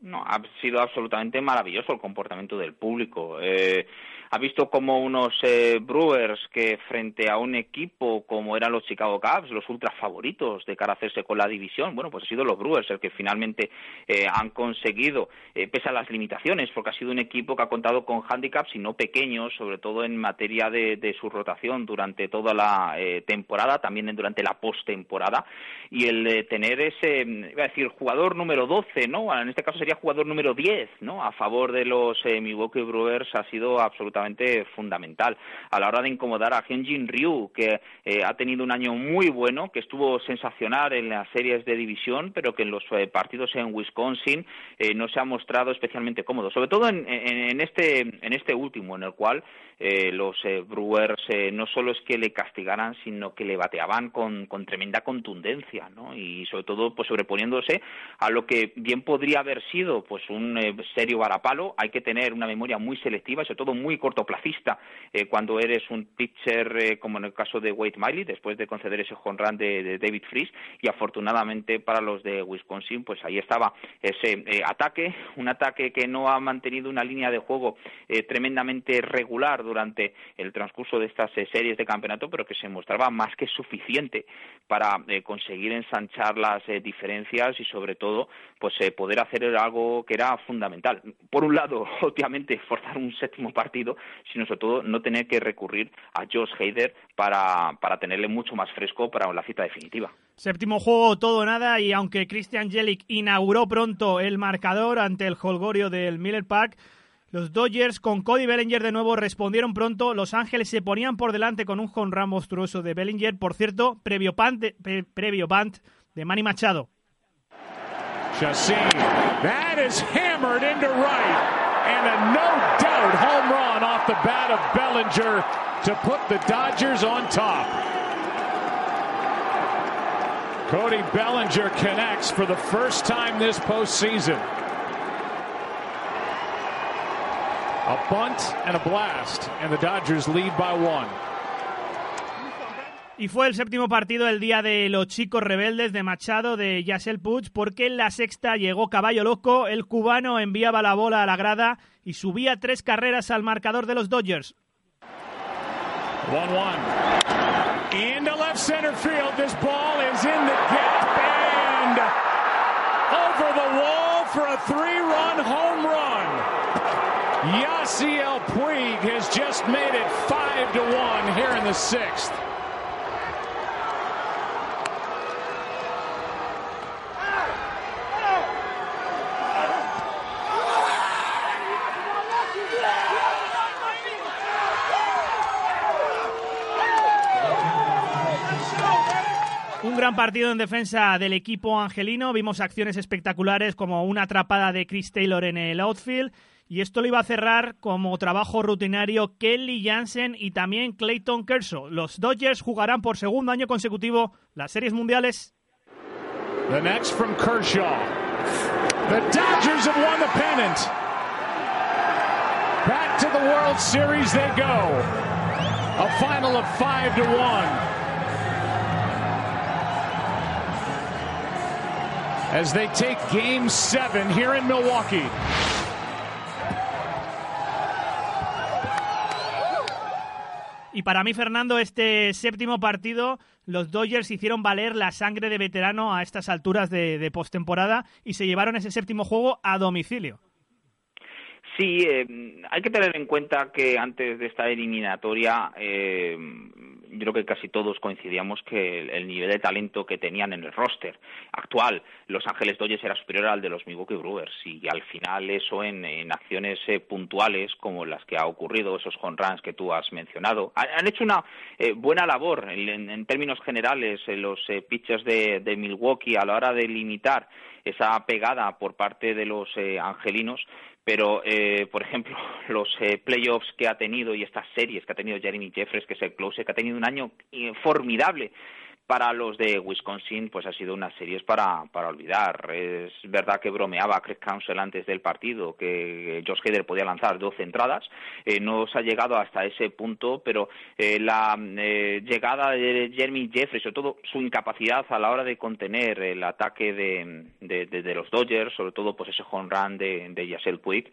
No, ha sido absolutamente maravilloso el comportamiento del público. Eh, ha visto como unos eh, Brewers que frente a un equipo como eran los Chicago Cubs, los ultra favoritos de cara a hacerse con la división, bueno, pues ha sido los Brewers el que finalmente eh, han conseguido, eh, pese a las limitaciones, porque ha sido un equipo que ha contado con handicaps y no pequeños, sobre todo en materia de, de su rotación durante toda la temporada, también durante la postemporada, y el tener ese, iba a decir, jugador número 12, ¿no? En este caso sería jugador número 10, ¿no? A favor de los Milwaukee Brewers ha sido absolutamente fundamental a la hora de incomodar a Hyunjin Ryu, que eh, ha tenido un año muy bueno, que estuvo sensacional en las series de división, pero que en los eh, partidos en Wisconsin eh, no se ha mostrado especialmente cómodo, sobre todo en, en, este, en este último, en el cual eh, los Brewers no solo es que le castigaran, sino que le bateaban con, con tremenda contundencia, ¿no? Y sobre todo, pues sobreponiéndose a lo que bien podría haber sido, pues un serio varapalo. Hay que tener una memoria muy selectiva y sobre todo muy cortoplacista cuando eres un pitcher, como en el caso de Wade Miley, después de conceder ese home de, David Freeze. Y afortunadamente para los de Wisconsin, pues ahí estaba ese ataque, un ataque que no ha mantenido una línea de juego tremendamente regular durante el transcurso de estas eh, series de campeonato, pero que se mostraba más que suficiente para eh, conseguir ensanchar las eh, diferencias y sobre todo pues poder hacer algo que era fundamental. Por un lado, obviamente, forzar un séptimo partido, sino sobre todo no tener que recurrir a Josh Hader para, para tenerle mucho más fresco para la cita definitiva. Séptimo juego, todo nada, y aunque Christian Jelic inauguró pronto el marcador ante el holgorio del Miller Park, los Dodgers con Cody Bellinger de nuevo respondieron pronto. Los Ángeles se ponían por delante con un home monstruoso de Bellinger. Por cierto, previo punt de, previo de Manny Machado. That is hammered into right. And a no doubt home run off the bat of Bellinger to put the Dodgers on top. Cody Bellinger connects for the first time this postseason. A bunt and a blast, and the Dodgers lead by one. Y fue el séptimo partido el día de los chicos rebeldes de Machado de Yasel Puig, porque en la sexta llegó caballo loco, el cubano enviaba la bola a la grada y subía tres carreras al marcador de los Dodgers. 1-1. Into left center field. This ball is in the gap and over the wall for a three-run home run. Yasiel Puig has just made it 5 to 1 here in the sixth. Gran partido en defensa del equipo angelino. Vimos acciones espectaculares como una atrapada de Chris Taylor en el outfield y esto lo iba a cerrar como trabajo rutinario Kelly Jansen y también Clayton Kershaw. Los Dodgers jugarán por segundo año consecutivo las series mundiales. The next from Kershaw. The Dodgers have won the pennant. Back to the World Series they go. A final of 5 to 1. As they take game 7 here in Milwaukee. Y para mí, Fernando, este séptimo partido, los Dodgers hicieron valer la sangre de veterano a estas alturas de, postemporada y se llevaron ese séptimo juego a domicilio. Sí, eh, hay que tener en cuenta que antes de esta eliminatoria, eh, yo creo que casi todos coincidíamos que el, nivel de talento que tenían en el roster actual, Los Ángeles Dodgers era superior al de los Milwaukee Brewers y al final eso en, acciones eh, puntuales como las que ha ocurrido, esos home runs que tú has mencionado, han, hecho una eh, buena labor en, términos generales los pitchers de, de Milwaukee a la hora de limitar esa pegada por parte de los angelinos pero eh, por ejemplo los eh, playoffs que ha tenido y estas series que ha tenido Jeremy Jeffries que es el close que ha tenido un año eh, formidable para los de Wisconsin, pues ha sido unas series para, para olvidar. Es verdad que bromeaba Craig Council antes del partido, que Josh Hader podía lanzar 12 entradas. Eh, no se ha llegado hasta ese punto, pero eh, la eh, llegada de Jeremy Jeffrey, sobre todo su incapacidad a la hora de contener el ataque de, de, los Dodgers, sobre todo pues ese home run de, de Yasel Puig,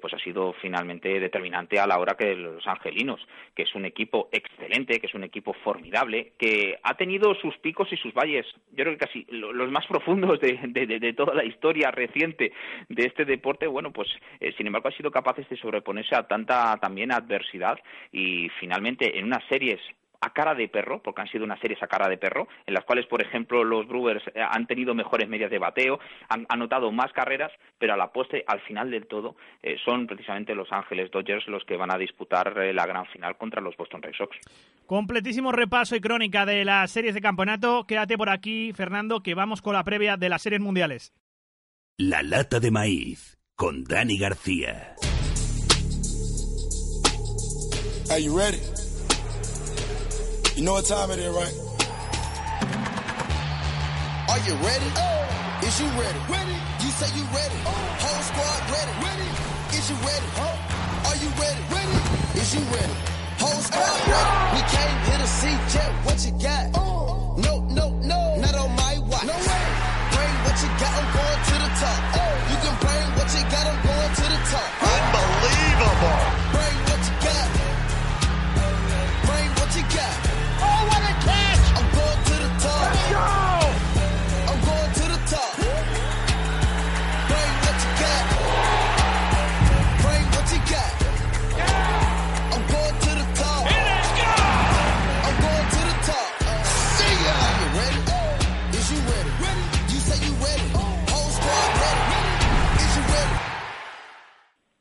pues ha sido finalmente determinante a la hora que los angelinos, que es un equipo excelente, que es un equipo formidable, que ha tenido sus picos y sus valles, yo creo que casi los más profundos de, toda la historia reciente de este deporte, bueno, pues eh, sin embargo han sido capaces de sobreponerse a tanta también adversidad y finalmente en unas series a cara de perro, porque han sido unas series a cara de perro, en las cuales, por ejemplo, los Brewers eh, han tenido mejores medias de bateo, han anotado más carreras, pero a la postre, al final del todo, eh, son precisamente los Ángeles Dodgers los que van a disputar eh, la gran final contra los Boston Red Sox. Completísimo repaso y crónica de las series de campeonato. Quédate por aquí, Fernando, que vamos con la previa de las series mundiales. La lata de maíz, con Dani García. You know what time it is, right? Are you ready? Oh. Is you ready? Ready. You say you ready. Oh. Whole squad ready. Ready. Is you ready? Huh? Are you ready? Ready. Is you ready? Whole squad ready. We came here to see Jet. What you got? Oh.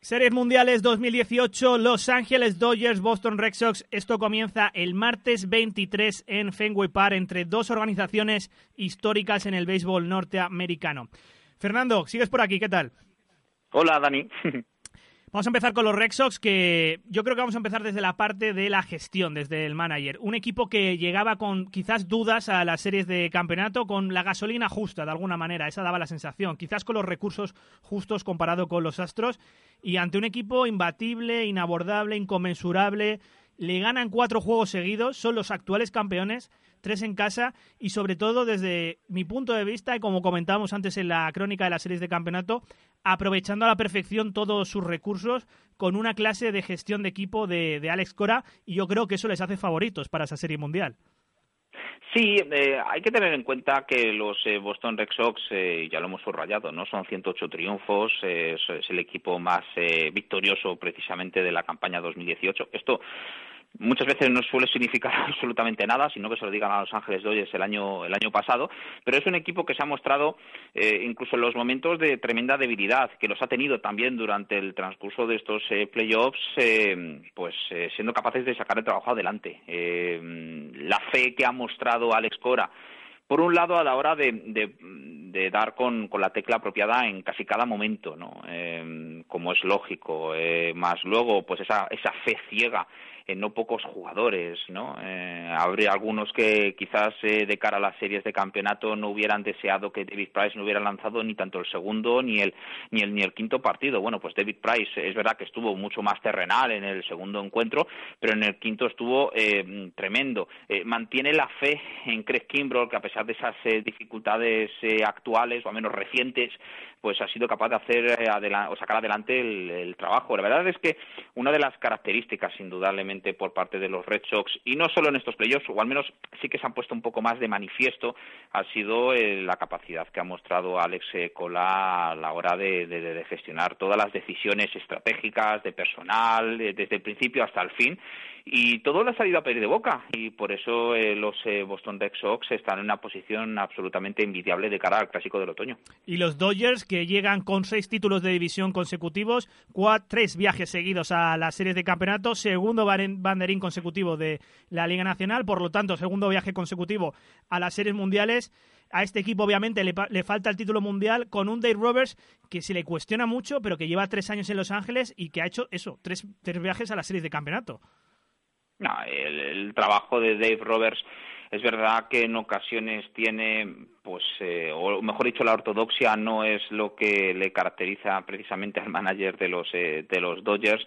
Series Mundiales 2018, Los Ángeles Dodgers, Boston Red Sox. Esto comienza el martes 23 en Fenway Park entre dos organizaciones históricas en el béisbol norteamericano. Fernando, sigues por aquí, ¿qué tal? Hola, Dani. Vamos a empezar con los Red Sox, que yo creo que vamos a empezar desde la parte de la gestión, desde el manager. Un equipo que llegaba con quizás dudas a las series de campeonato, con la gasolina justa, de alguna manera, esa daba la sensación. Quizás con los recursos justos comparado con los Astros, y ante un equipo imbatible, inabordable, inconmensurable. Le ganan cuatro juegos seguidos, son los actuales campeones tres en casa y sobre todo desde mi punto de vista y como comentábamos antes en la crónica de las series de campeonato, aprovechando a la perfección todos sus recursos con una clase de gestión de equipo de, Alex Cora y yo creo que eso les hace favoritos para esa serie mundial. Sí, eh, hay que tener en cuenta que los eh, Boston Red Sox, eh, ya lo hemos subrayado, ¿no? Son 108 triunfos, es, es, el equipo más victorioso precisamente de la campaña 2018. Esto muchas veces no suele significar absolutamente nada, sino que se lo digan a Los Ángeles Dodgers el año, el año pasado, pero es un equipo que se ha mostrado eh, incluso en los momentos de tremenda debilidad, que los ha tenido también durante el transcurso de estos eh, playoffs, eh, pues siendo capaces de sacar el trabajo adelante. la fe que ha mostrado Alex Cora por un lado a la hora de, de, dar con, con, la tecla apropiada en casi cada momento, ¿no? como es lógico, más luego pues esa, esa fe ciega en no pocos jugadores, ¿no? Eh, habría algunos que quizás eh, de cara a las series de campeonato no hubieran deseado que David Price no hubiera lanzado ni tanto el segundo ni el ni el ni el quinto partido. Bueno, pues David Price es verdad que estuvo mucho más terrenal en el segundo encuentro, pero en el quinto estuvo eh, tremendo. mantiene la fe en Craig Kimbrough que a pesar de esas dificultades actuales o al menos recientes pues ha sido capaz de hacer eh, o sacar adelante el, trabajo. La verdad es que una de las características, indudablemente, por parte de los Red Sox, y no solo en estos playoffs, o al menos sí que se han puesto un poco más de manifiesto, ha sido eh, la capacidad que ha mostrado Alex Cola a la hora de, gestionar todas las decisiones estratégicas, de personal, desde el principio hasta el fin y todo le ha salido a pedir de boca y por eso eh, los eh, Boston Red Sox están en una posición absolutamente envidiable de cara al clásico del otoño. Y los Dodgers que llegan con seis títulos de división consecutivos, cuatro, tres viajes seguidos a las series de campeonato, segundo banderín consecutivo de la Liga Nacional, por lo tanto segundo viaje consecutivo a las series mundiales. A este equipo obviamente le, le falta el título mundial con un Dave Roberts que se le cuestiona mucho, pero que lleva tres años en Los Ángeles y que ha hecho eso, tres, tres viajes a las series de campeonato. No, el, trabajo de Dave Roberts es verdad que en ocasiones tiene, pues, eh, o mejor dicho, la ortodoxia no es lo que le caracteriza precisamente al manager de los eh, de los Dodgers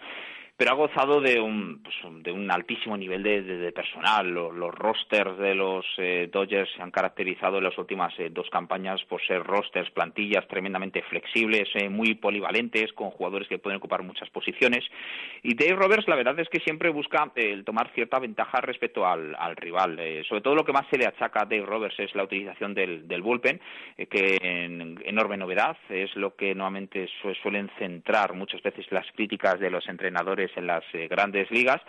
pero ha gozado de un, pues, de un altísimo nivel de, personal. Los, rosters de los eh, Dodgers se han caracterizado en las últimas eh, dos campañas por ser rosters, plantillas tremendamente flexibles, eh, muy polivalentes, con jugadores que pueden ocupar muchas posiciones. Y Dave Roberts, la verdad es que siempre busca el tomar cierta ventaja respecto al, rival. sobre todo lo que más se le achaca a Dave Roberts es la utilización del, bullpen, que en enorme novedad es lo que normalmente suelen centrar muchas veces las críticas de los entrenadores en las eh, grandes ligas,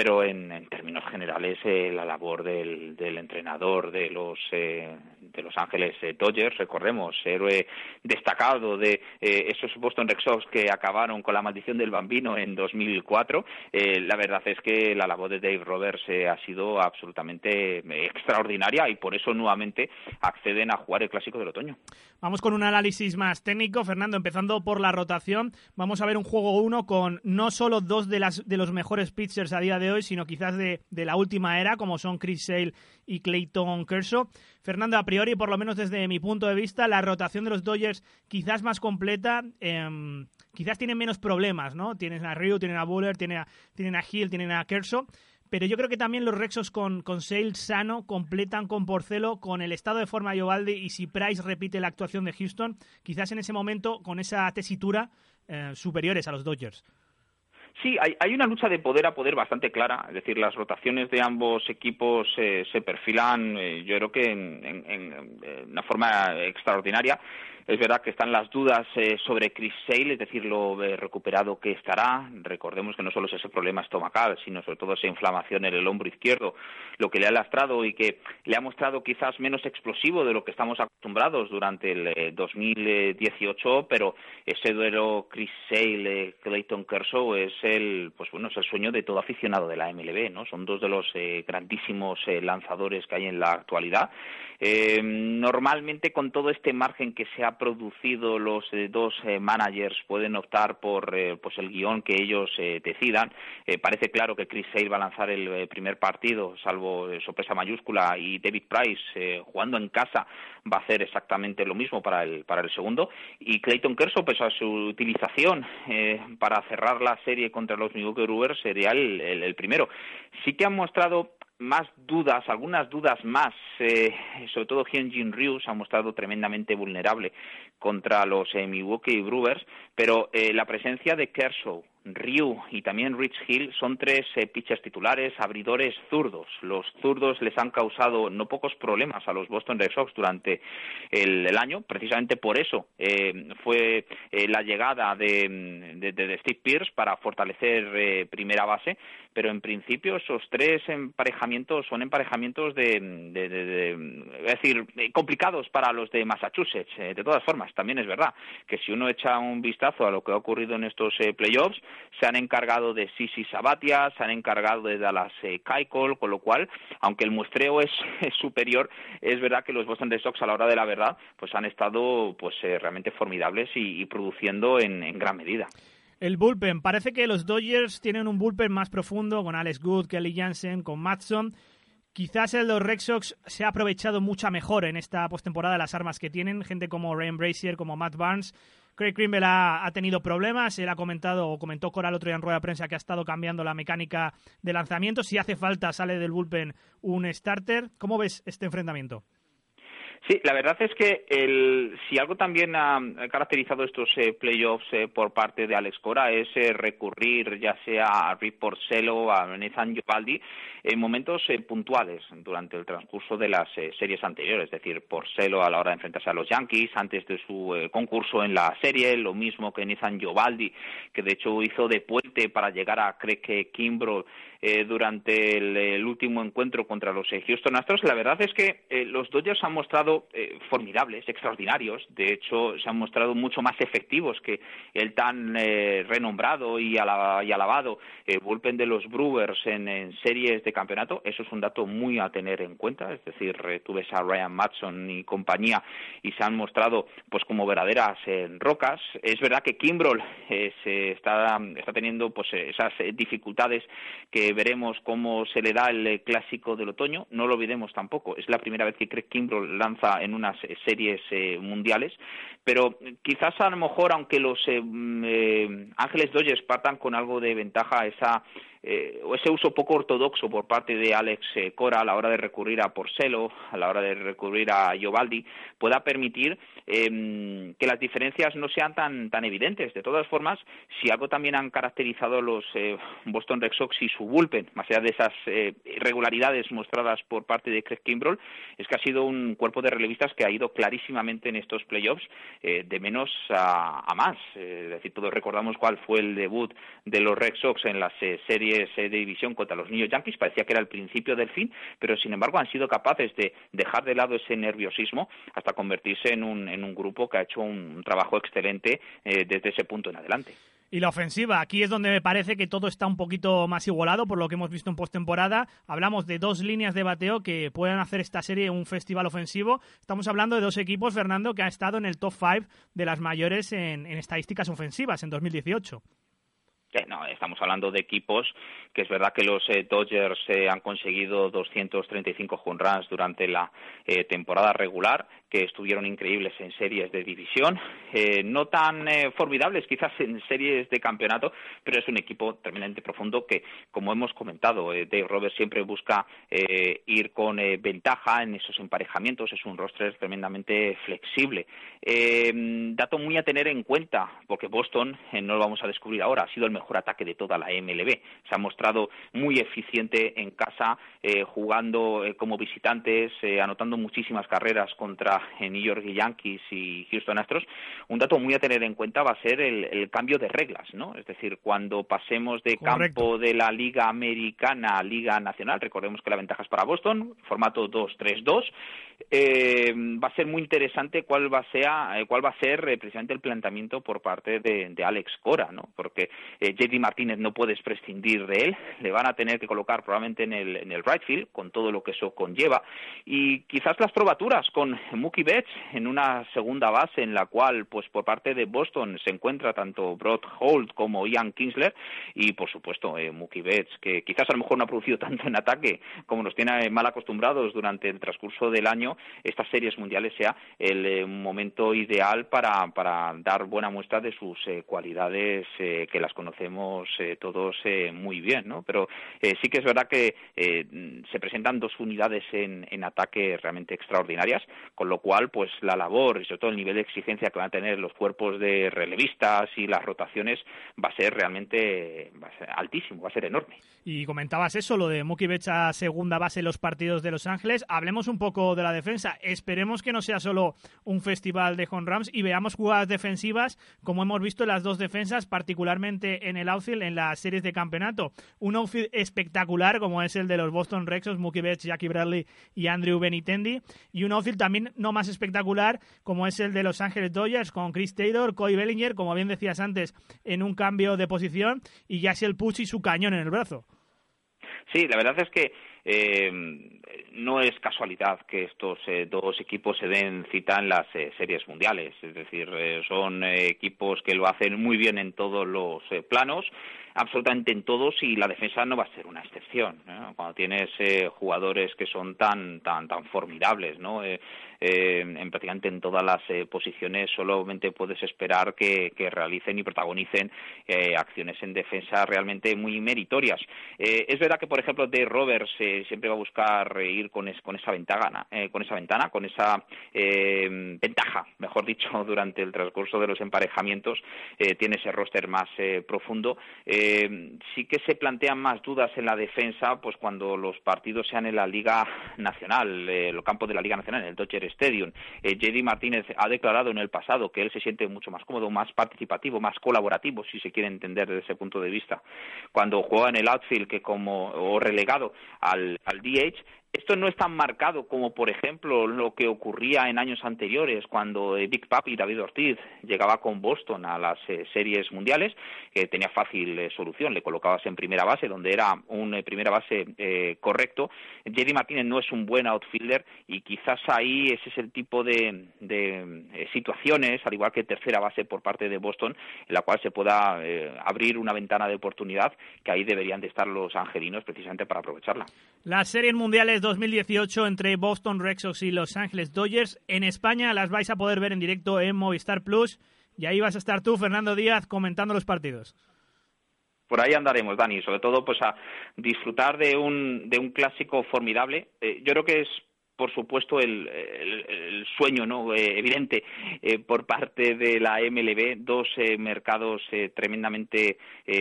pero en, términos generales eh, la labor del, entrenador de los eh, de Los Ángeles Dodgers, recordemos, héroe destacado de esos Boston Red Sox que acabaron con la maldición del bambino en 2004, la verdad es que la labor de Dave Roberts ha sido absolutamente extraordinaria y por eso nuevamente acceden a jugar el Clásico del Otoño. Vamos con un análisis más técnico, Fernando, empezando por la rotación. Vamos a ver un juego uno con no solo dos de, las, de los mejores pitchers a día de hoy, sino quizás de, la última era, como son Chris Sale y Clayton Kershaw. Fernando, a priori, por lo menos desde mi punto de vista, la rotación de los Dodgers quizás más completa. Em, quizás tienen menos problemas, ¿no? Tienen a Ryu, tienen a Buller, tienen a, tienen a Hill, tienen a Kershaw pero yo creo que también los Rexos con, con Sale sano completan con Porcelo, con el estado de forma de Ovaldi y si Price repite la actuación de Houston, quizás en ese momento con esa tesitura eh, superiores a los Dodgers. Sí, hay, una lucha de poder a poder bastante clara. Es decir, las rotaciones de ambos equipos eh, se perfilan, eh, yo creo que en, una forma extraordinaria. Es verdad que están las dudas eh, sobre Chris Sale, es decir, lo eh, recuperado que estará. Recordemos que no solo es ese problema estomacal, sino sobre todo esa inflamación en el hombro izquierdo, lo que le ha lastrado y que le ha mostrado quizás menos explosivo de lo que estamos acostumbrados durante el 2018, eh, pero ese duelo Chris Sale, Clayton Kershaw es el, pues bueno, es el sueño de todo aficionado de la MLB, ¿no? Son dos de los grandísimos lanzadores que hay en la actualidad. Normalmente con todo este margen que se ha producido los eh, dos eh, managers pueden optar por eh, pues el guion que ellos decidan. parece claro que Chris Sale va a lanzar el primer partido, salvo sorpresa mayúscula, y David Price jugando en casa va a hacer exactamente lo mismo para el para el segundo. Y Clayton Kershaw, pues a su utilización para cerrar la serie contra los Milwaukee Brewers, sería el, el primero. Sí que han mostrado más dudas, algunas dudas más, eh, sobre todo Hyunjin Ryu se ha mostrado tremendamente vulnerable contra los eh, Milwaukee Brewers, pero eh, la presencia de Kershaw, Ryu y también Rich Hill son tres eh, pitchers titulares, abridores zurdos. Los zurdos les han causado no pocos problemas a los Boston Red Sox durante el, año. Precisamente por eso eh, fue eh, la llegada de, de, Steve Pierce para fortalecer primera base. Pero en principio esos tres emparejamientos son emparejamientos de, es decir, complicados para los de Massachusetts. de todas formas, también es verdad que si uno echa un vistazo a lo que ha ocurrido en estos playoffs, se han encargado de Sisi Sabatia, se han encargado de Dallas eh, con lo cual, aunque el muestreo es, superior, es verdad que los Boston Red Sox a la hora de la verdad, pues han estado pues eh, realmente formidables y, produciendo en, gran medida. El bullpen. Parece que los Dodgers tienen un bullpen más profundo con Alex Good, Kelly Jansen, con Matson. Quizás el de los Red Sox se ha aprovechado mucho mejor en esta postemporada las armas que tienen. Gente como Ryan Brazier, como Matt Barnes. Craig Greenbell ha, tenido problemas. Él ha comentado, o comentó Coral otro día en rueda de prensa, que ha estado cambiando la mecánica de lanzamiento. Si hace falta, sale del bullpen un starter. ¿Cómo ves este enfrentamiento? Sí, la verdad es que el, si algo también ha caracterizado estos eh, playoffs eh, por parte de Alex Cora es eh, recurrir ya sea a Rick Porcello a Nathan Giovaldi en momentos puntuales durante el transcurso de las series anteriores, es decir, Porcello a la hora de enfrentarse a los Yankees antes de su concurso en la serie, lo mismo que Nathan Giovaldi, que de hecho hizo de puente para llegar a Craig Kimbrell eh, durante el, último encuentro contra los eh, Houston Astros. La verdad es que eh, los Dodgers han mostrado formidables, extraordinarios. De hecho, se han mostrado mucho más efectivos que el tan renombrado y, alabado bullpen de los Brewers en, series de campeonato. Eso es un dato muy a tener en cuenta. Es decir, tú ves a Ryan Matson y compañía y se han mostrado pues como verdaderas rocas. Es verdad que Kimbrell se está, está teniendo pues esas dificultades que veremos cómo se le da el eh, clásico del otoño. No lo olvidemos tampoco, es la primera vez que Craig Kimbrell lanza en unas eh, series eh, mundiales, pero quizás a lo mejor, aunque los mm, Ángeles Dodgers partan con algo de ventaja, esa eh, o ese uso poco ortodoxo por parte de Alex eh, Cora a la hora de recurrir a Porcelo, a la hora de recurrir a Giovaldi, pueda permitir em, que las diferencias no sean tan, tan evidentes. De todas formas, si algo también han caracterizado los eh, Boston Red Sox y su bullpen, más allá de esas irregularidades mostradas por parte de Craig Kimbrell, es que ha sido un cuerpo de relevistas que ha ido clarísimamente en estos playoffs de menos a, a más. es decir, todos recordamos cuál fue el debut de los Red Sox en las series de división contra los New Yankees, parecía que era el principio del fin, pero sin embargo han sido capaces de dejar de lado ese nerviosismo hasta convertirse en un, en un grupo que ha hecho un trabajo excelente eh, desde ese punto en adelante. Y la ofensiva, aquí es donde me parece que todo está un poquito más igualado por lo que hemos visto en postemporada. Hablamos de dos líneas de bateo que pueden hacer esta serie un festival ofensivo. Estamos hablando de dos equipos, Fernando, que ha estado en el top 5 de las mayores en estadísticas ofensivas en 2018 no, estamos hablando de equipos que es verdad que los eh, Dodgers eh, han conseguido 235 home runs durante la eh, temporada regular, que estuvieron increíbles en series de división, no tan formidables quizás en series de campeonato, pero es un equipo tremendamente profundo que, como hemos comentado, Dave Roberts siempre busca ir con ventaja en esos emparejamientos, es un roster tremendamente flexible. dato muy a tener en cuenta, porque Boston, no lo vamos a descubrir ahora, ha sido el mejor ataque de toda la MLB. Se ha mostrado muy eficiente en casa, eh, jugando eh, como visitantes, eh, anotando muchísimas carreras contra New York Yankees y Houston Astros. Un dato muy a tener en cuenta va a ser el, cambio de reglas, ¿no? Es decir, cuando pasemos de campo de la Liga Americana a Liga Nacional, recordemos que la ventaja es para Boston, formato 2-3-2, va a ser muy interesante cuál va a ser, cuál va a ser precisamente el planteamiento por parte de, de Alex Cora, ¿no? Porque JD Martínez no puedes prescindir de él, le van a tener que colocar probablemente en el, en el right field, con todo lo que eso conlleva, y quizás las probaturas con Mookie Betts en una segunda base en la cual, pues por parte de Boston se encuentra tanto Broad Holt como Ian Kinsler, y por supuesto eh, Mookie Betts, que quizás a lo mejor no ha producido tanto en ataque como nos tiene mal acostumbrados durante el transcurso del año, estas series mundiales sea el eh, momento ideal para, para dar buena muestra de sus eh, cualidades que las conocemos todos muy bien, ¿no? Pero sí que es verdad que eh, se presentan dos unidades en, en, ataque realmente extraordinarias, con lo cual, pues la labor y sobre todo el nivel de exigencia que van a tener los cuerpos de relevistas y las rotaciones va a ser realmente altísimo, va a ser enorme. Y comentabas eso, lo de Mookie Betts a segunda base en los partidos de Los Ángeles. Hablemos un poco de la defensa. Esperemos que no sea solo un festival de home runs y veamos jugadas defensivas como hemos visto en las dos defensas, particularmente en el outfield en las series de campeonato. Un outfield espectacular como es el de los Boston Red Sox, Mookie Betts, Jackie Bradley y Andrew Benitendi. Y un outfield también no más espectacular como es el de Los Ángeles Dodgers con Chris Taylor, Cody Bellinger, como bien decías antes, en un cambio de posición y el Pucci su cañón en el brazo. Sí, la verdad es que eh, no es casualidad que estos eh, dos equipos se den cita en las eh, series mundiales. Es decir, son equipos que lo hacen muy bien en todos los planos absolutamente en todos y la defensa no va a ser una excepción. Cuando tienes eh, jugadores que son tan tan tan formidables, ¿no? Eh, eh, en prácticamente en todas las posiciones solamente puedes esperar que, realicen y protagonicen acciones en defensa realmente muy meritorias. es verdad que por ejemplo de Roberts siempre va a buscar ir con, con esa ventana, con esa ventana, con esa ventaja, mejor dicho, durante el transcurso de los emparejamientos tiene ese roster más profundo eh, sí que se plantean más dudas en la defensa, pues cuando los partidos sean en la Liga Nacional, eh, los campos de la Liga Nacional, en el Dodger Stadium. Eh, Martínez ha declarado en el pasado que él se siente mucho más cómodo, más participativo, más colaborativo, si se quiere entender desde ese punto de vista, cuando juega en el outfield que como o relegado al, al DH esto no es tan marcado como, por ejemplo, lo que ocurría en años anteriores cuando Big Papi David Ortiz llegaba con Boston a las eh, series mundiales, que tenía fácil eh, solución, le colocabas en primera base, donde era un eh, primera base correcto. Jerry Martínez no es un buen outfielder y quizás ahí ese es el tipo de, situaciones, al igual que tercera base por parte de Boston, en la cual se pueda abrir una ventana de oportunidad que ahí deberían de estar los angelinos precisamente para aprovecharla. Las series mundiales 2018 entre Boston Red Sox y Los Ángeles Dodgers. En España las vais a poder ver en directo en Movistar Plus y ahí vas a estar tú, Fernando Díaz, comentando los partidos. Por ahí andaremos, Dani, sobre todo pues a disfrutar de un, de un clásico formidable. Eh, yo creo que es por supuesto, el, sueño no eh, evidente eh, por parte de la MLB, dos mercados tremendamente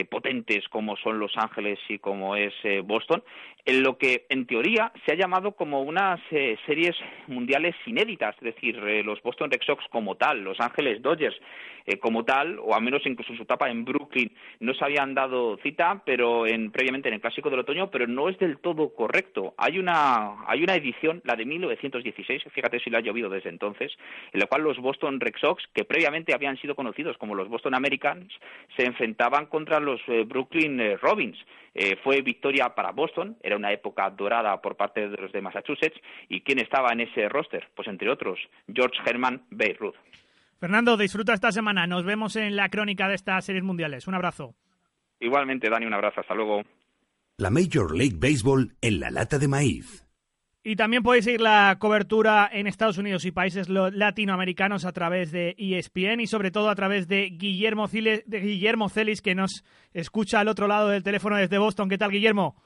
potentes como son Los Ángeles y como es Boston, en lo que en teoría se ha llamado como unas eh, series mundiales inéditas, es decir, eh, los Boston Red Sox como tal, Los Ángeles Dodgers eh, como tal, o al menos incluso su etapa en Brooklyn no se habían dado cita, pero en, previamente en el Clásico del Otoño, pero no es del todo correcto. Hay una, hay una edición, la de 1916, fíjate si la ha llovido desde entonces, en la cual los Boston Red Sox, que previamente habían sido conocidos como los Boston Americans, se enfrentaban contra los Brooklyn Robins. fue victoria para Boston, era una época dorada por parte de los de Massachusetts. ¿Y quién estaba en ese roster? Pues entre otros, George Herman Beirut. Fernando, disfruta esta semana. Nos vemos en la crónica de estas series mundiales. Un abrazo. Igualmente, Dani, un abrazo. Hasta luego. La Major League Baseball en la lata de maíz. Y también podéis seguir la cobertura en Estados Unidos y países latinoamericanos a través de ESPN y sobre todo a través de Guillermo, de Guillermo Celis, que nos escucha al otro lado del teléfono desde Boston. ¿Qué tal, Guillermo?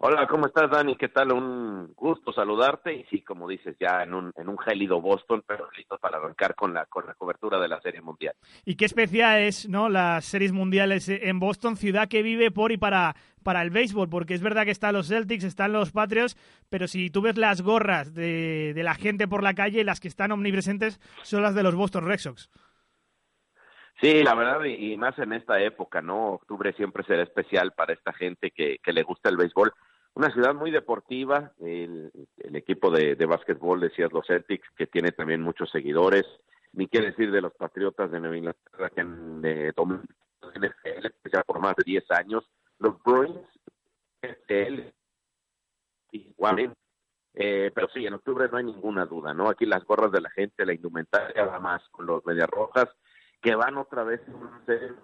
Hola, ¿cómo estás, Dani? ¿Qué tal? Un gusto saludarte y sí, como dices, ya en un, en un gélido Boston, pero listo para arrancar con la, con la cobertura de la Serie Mundial. Y qué especial es, ¿no? Las series mundiales en Boston, ciudad que vive por y para, para el béisbol, porque es verdad que están los Celtics, están los Patriots, pero si tú ves las gorras de, de la gente por la calle, las que están omnipresentes son las de los Boston Red Sox. Sí, la verdad, y, más en esta época, ¿no? Octubre siempre será especial para esta gente que, que le gusta el béisbol una ciudad muy deportiva, el, equipo de, de básquetbol de Seattle Celtics, que tiene también muchos seguidores, ni qué decir de los Patriotas de Nueva Inglaterra, que han de NFL ya por más de 10 años, los Bruins, NFL, igualmente. Eh, pero sí, en octubre no hay ninguna duda, ¿no? Aquí las gorras de la gente, la indumentaria, va más con los Medias Rojas, que van otra vez en un de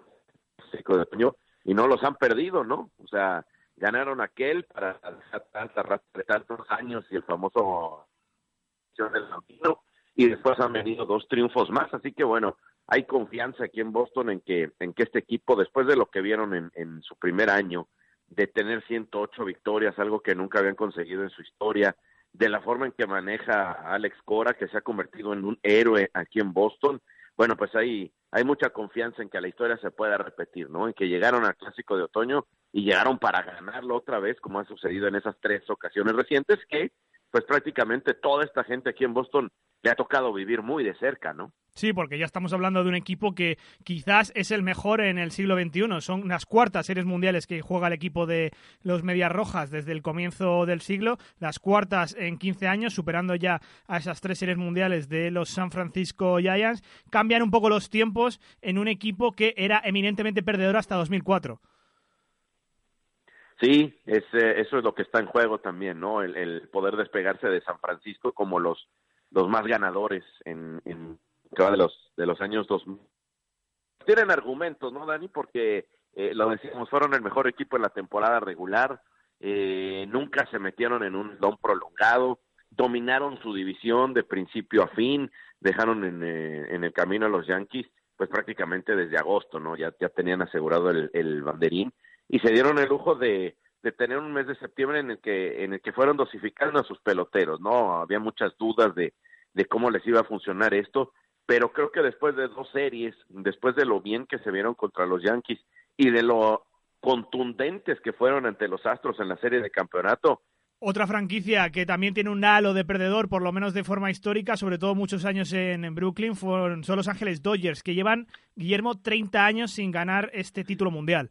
otoño y no los han perdido, ¿no? O sea, ganaron aquel para dejar tanta de tantos años y el famoso del y después han venido dos triunfos más así que bueno hay confianza aquí en Boston en que en que este equipo después de lo que vieron en, en su primer año de tener 108 victorias algo que nunca habían conseguido en su historia de la forma en que maneja Alex Cora que se ha convertido en un héroe aquí en Boston bueno pues ahí hay mucha confianza en que la historia se pueda repetir, ¿no? En que llegaron al clásico de otoño y llegaron para ganarlo otra vez, como ha sucedido en esas tres ocasiones recientes, que pues prácticamente toda esta gente aquí en Boston le ha tocado vivir muy de cerca, ¿no? Sí, porque ya estamos hablando de un equipo que quizás es el mejor en el siglo XXI. Son las cuartas series mundiales que juega el equipo de los Medias Rojas desde el comienzo del siglo, las cuartas en 15 años, superando ya a esas tres series mundiales de los San Francisco Giants. Cambian un poco los tiempos en un equipo que era eminentemente perdedor hasta 2004. Sí, es, eh, eso es lo que está en juego también, ¿no? El, el poder despegarse de San Francisco como los los más ganadores en, en de los de los años 2000. Tienen argumentos, ¿no, Dani? Porque eh, lo decimos, fueron el mejor equipo en la temporada regular, eh, nunca se metieron en un don prolongado, dominaron su división de principio a fin, dejaron en, eh, en el camino a los Yankees, pues prácticamente desde agosto, ¿no? Ya, ya tenían asegurado el, el banderín y se dieron el lujo de, tener un mes de septiembre en el que en el que fueron dosificando a sus peloteros, ¿no? Había muchas dudas de, cómo les iba a funcionar esto, pero creo que después de dos series, después de lo bien que se vieron contra los Yankees y de lo contundentes que fueron ante los Astros en la serie de campeonato, Otra franquicia que también tiene un halo de perdedor, por lo menos de forma histórica, sobre todo muchos años en, en Brooklyn, son Los Ángeles Dodgers, que llevan, Guillermo, 30 años sin ganar este título mundial.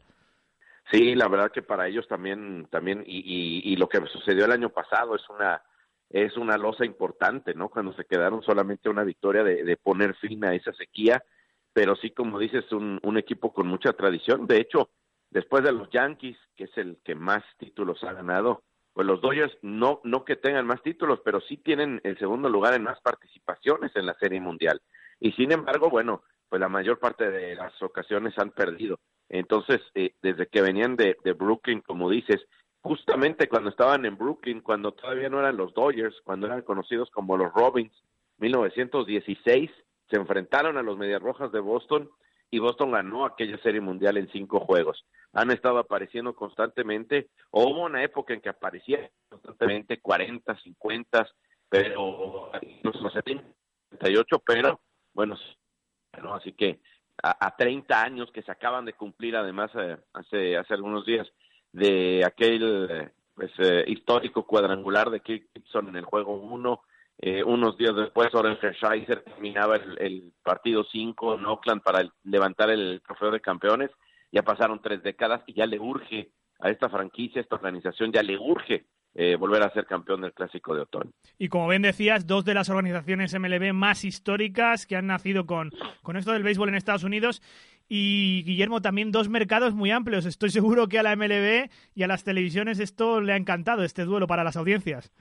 Sí, la verdad que para ellos también, también y, y, lo que sucedió el año pasado es una es una losa importante, ¿no? Cuando se quedaron solamente una victoria de, de poner fin a esa sequía, pero sí, como dices, un, un equipo con mucha tradición. De hecho, después de los Yankees, que es el que más títulos ha ganado, pues los Dodgers no no que tengan más títulos, pero sí tienen el segundo lugar en más participaciones en la Serie Mundial. Y sin embargo, bueno, pues la mayor parte de las ocasiones han perdido. Entonces, eh, desde que venían de, de Brooklyn, como dices, justamente cuando estaban en Brooklyn, cuando todavía no eran los Dodgers, cuando eran conocidos como los Robins, 1916, se enfrentaron a los Medias Rojas de Boston y Boston ganó aquella serie mundial en cinco juegos. Han estado apareciendo constantemente, o hubo una época en que aparecía constantemente 40, 50, pero incluso los 78, pero bueno, ¿no? así que a, a 30 años que se acaban de cumplir además eh, hace hace algunos días de aquel pues eh, histórico cuadrangular de Kirk Gibson en el juego 1 eh, unos días después Oren Hershiser terminaba el, partido 5 en Oakland para levantar el trofeo de campeones. Ya pasaron tres décadas y ya le urge a esta franquicia, a esta organización ya le urge eh, volver a ser campeón del clásico de otoño. Y como bien decías, dos de las organizaciones MLB más históricas que han nacido con, con esto del béisbol en Estados Unidos. Y Guillermo, también dos mercados muy amplios. Estoy seguro que a la MLB y a las televisiones esto le ha encantado, este duelo para las audiencias.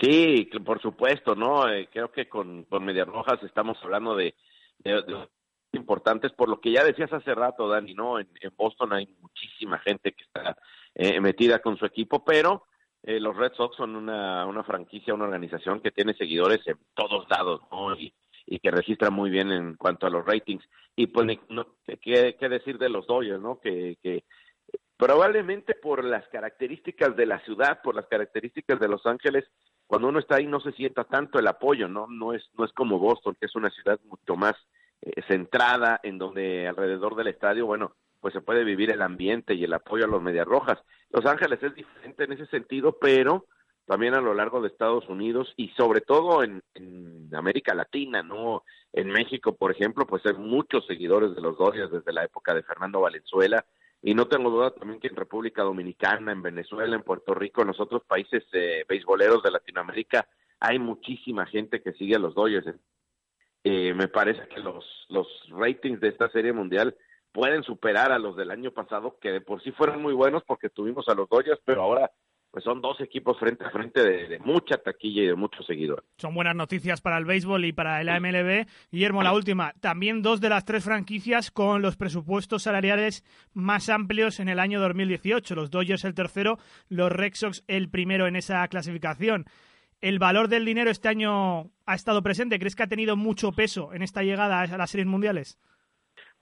Sí, por supuesto, ¿no? Eh, creo que con, con Medias Rojas estamos hablando de, de- de importantes, por lo que ya decías hace rato, Dani, ¿no? En, en Boston hay muchísima gente que está eh, metida con su equipo, pero eh, los Red Sox son una, una franquicia, una organización que tiene seguidores en todos lados, ¿no? Y, y que registra muy bien en cuanto a los ratings. Y pues, no, ¿qué, qué decir de los Dodgers, ¿no? Que, que probablemente por las características de la ciudad, por las características de Los Ángeles, cuando uno está ahí no se sienta tanto el apoyo, ¿no? No es, no es como Boston, que es una ciudad mucho más eh, centrada, en donde alrededor del estadio, bueno, pues se puede vivir el ambiente y el apoyo a los Medias Rojas. Los Ángeles es diferente en ese sentido, pero también a lo largo de Estados Unidos y sobre todo en, América Latina, ¿no? En México, por ejemplo, pues hay muchos seguidores de los Dodgers desde la época de Fernando Valenzuela y no tengo duda también que en República Dominicana, en Venezuela, en Puerto Rico, en los otros países eh, beisboleros de Latinoamérica, hay muchísima gente que sigue a los Dodgers. Eh, me parece que los, los ratings de esta serie mundial pueden superar a los del año pasado, que de por sí fueron muy buenos porque tuvimos a los Dodgers, pero ahora pues son dos equipos frente a frente de, de mucha taquilla y de muchos seguidores. Son buenas noticias para el béisbol y para el AMLB. Guillermo, la última. También dos de las tres franquicias con los presupuestos salariales más amplios en el año 2018. Los Dodgers el tercero, los Red Sox el primero en esa clasificación. ¿El valor del dinero este año ha estado presente? ¿Crees que ha tenido mucho peso en esta llegada a las series mundiales?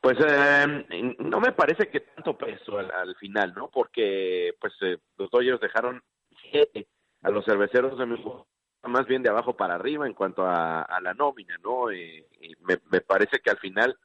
Pues eh, no me parece que tanto peso al, al final, ¿no? Porque pues eh, los Dodgers dejaron a los cerveceros de Milwaukee, más bien de abajo para arriba en cuanto a, a la nómina, ¿no? Eh, y me, me parece que al final,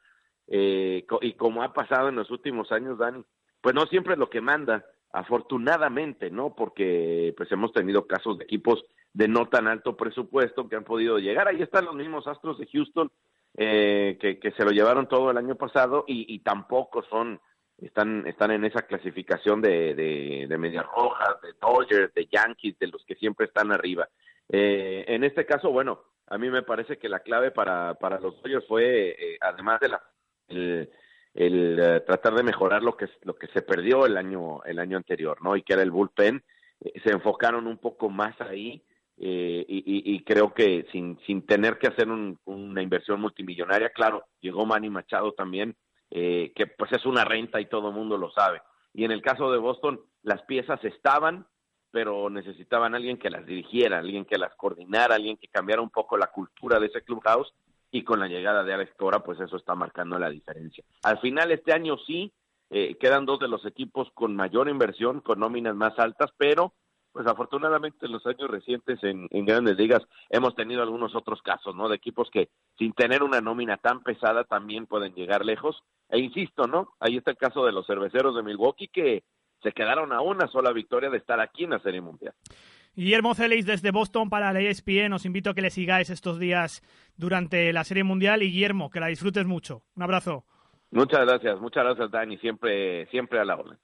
eh, y como ha pasado en los últimos años, Dani, pues no siempre es lo que manda, afortunadamente, ¿no? Porque pues hemos tenido casos de equipos de no tan alto presupuesto que han podido llegar. Ahí están los mismos Astros de Houston, eh, que, que se lo llevaron todo el año pasado y, y tampoco son están están en esa clasificación de, de, de Medias Rojas, de Dodgers, de Yankees, de los que siempre están arriba. Eh, en este caso, bueno, a mí me parece que la clave para, para los Dodgers fue, eh, además de la el, eh, tratar de mejorar lo que lo que se perdió el año el año anterior, ¿no? Y que era el bullpen, eh, se enfocaron un poco más ahí eh, y, creo que sin, sin tener que hacer un- una inversión multimillonaria, claro, llegó Manny Machado también, eh, que pues es una renta y todo el mundo lo sabe. Y en el caso de Boston, las piezas estaban, pero necesitaban alguien que las dirigiera, alguien que las coordinara, alguien que cambiara un poco la cultura de ese clubhouse y con la llegada de Alex Cora, pues eso está marcando la diferencia. Al final este año sí, eh, quedan dos de los equipos con mayor inversión, con nóminas más altas, pero pues afortunadamente en los años recientes en, en, grandes ligas hemos tenido algunos otros casos, ¿no? De equipos que sin tener una nómina tan pesada también pueden llegar lejos. E insisto, ¿no? Ahí está el caso de los cerveceros de Milwaukee que se quedaron a una sola victoria de estar aquí en la Serie Mundial. Guillermo Celis desde Boston para la ESPN. Os invito a que le sigáis estos días durante la Serie Mundial. Y Guillermo, que la disfrutes mucho. Un abrazo. Muchas gracias, muchas gracias, Dani. Siempre, siempre a la orden.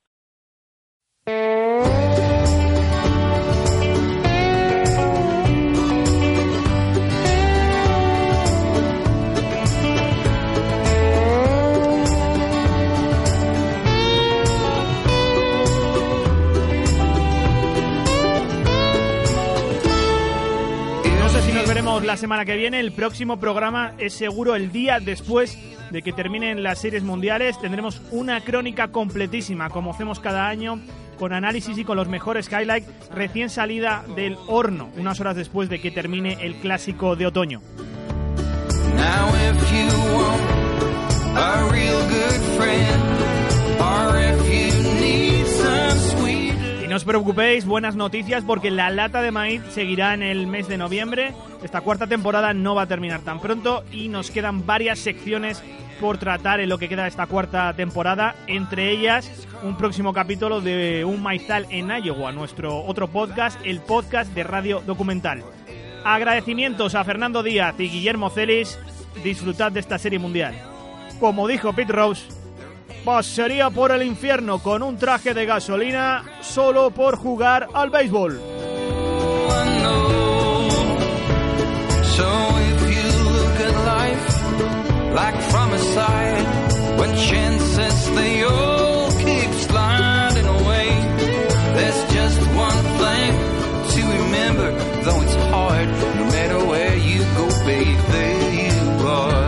Veremos la semana que viene. El próximo programa es seguro el día después de que terminen las series mundiales. Tendremos una crónica completísima, como hacemos cada año, con análisis y con los mejores highlights recién salida del horno, unas horas después de que termine el clásico de otoño. Os preocupéis, buenas noticias porque la lata de maíz seguirá en el mes de noviembre. Esta cuarta temporada no va a terminar tan pronto y nos quedan varias secciones por tratar en lo que queda de esta cuarta temporada, entre ellas un próximo capítulo de Un Maizal en Iowa, nuestro otro podcast, el podcast de Radio Documental. Agradecimientos a Fernando Díaz y Guillermo Celis, disfrutad de esta serie mundial. Como dijo Pete Rose, pasaría por el infierno con un traje de gasolina solo por jugar al béisbol. remember, though it's hard, no matter where you go, babe, there you are.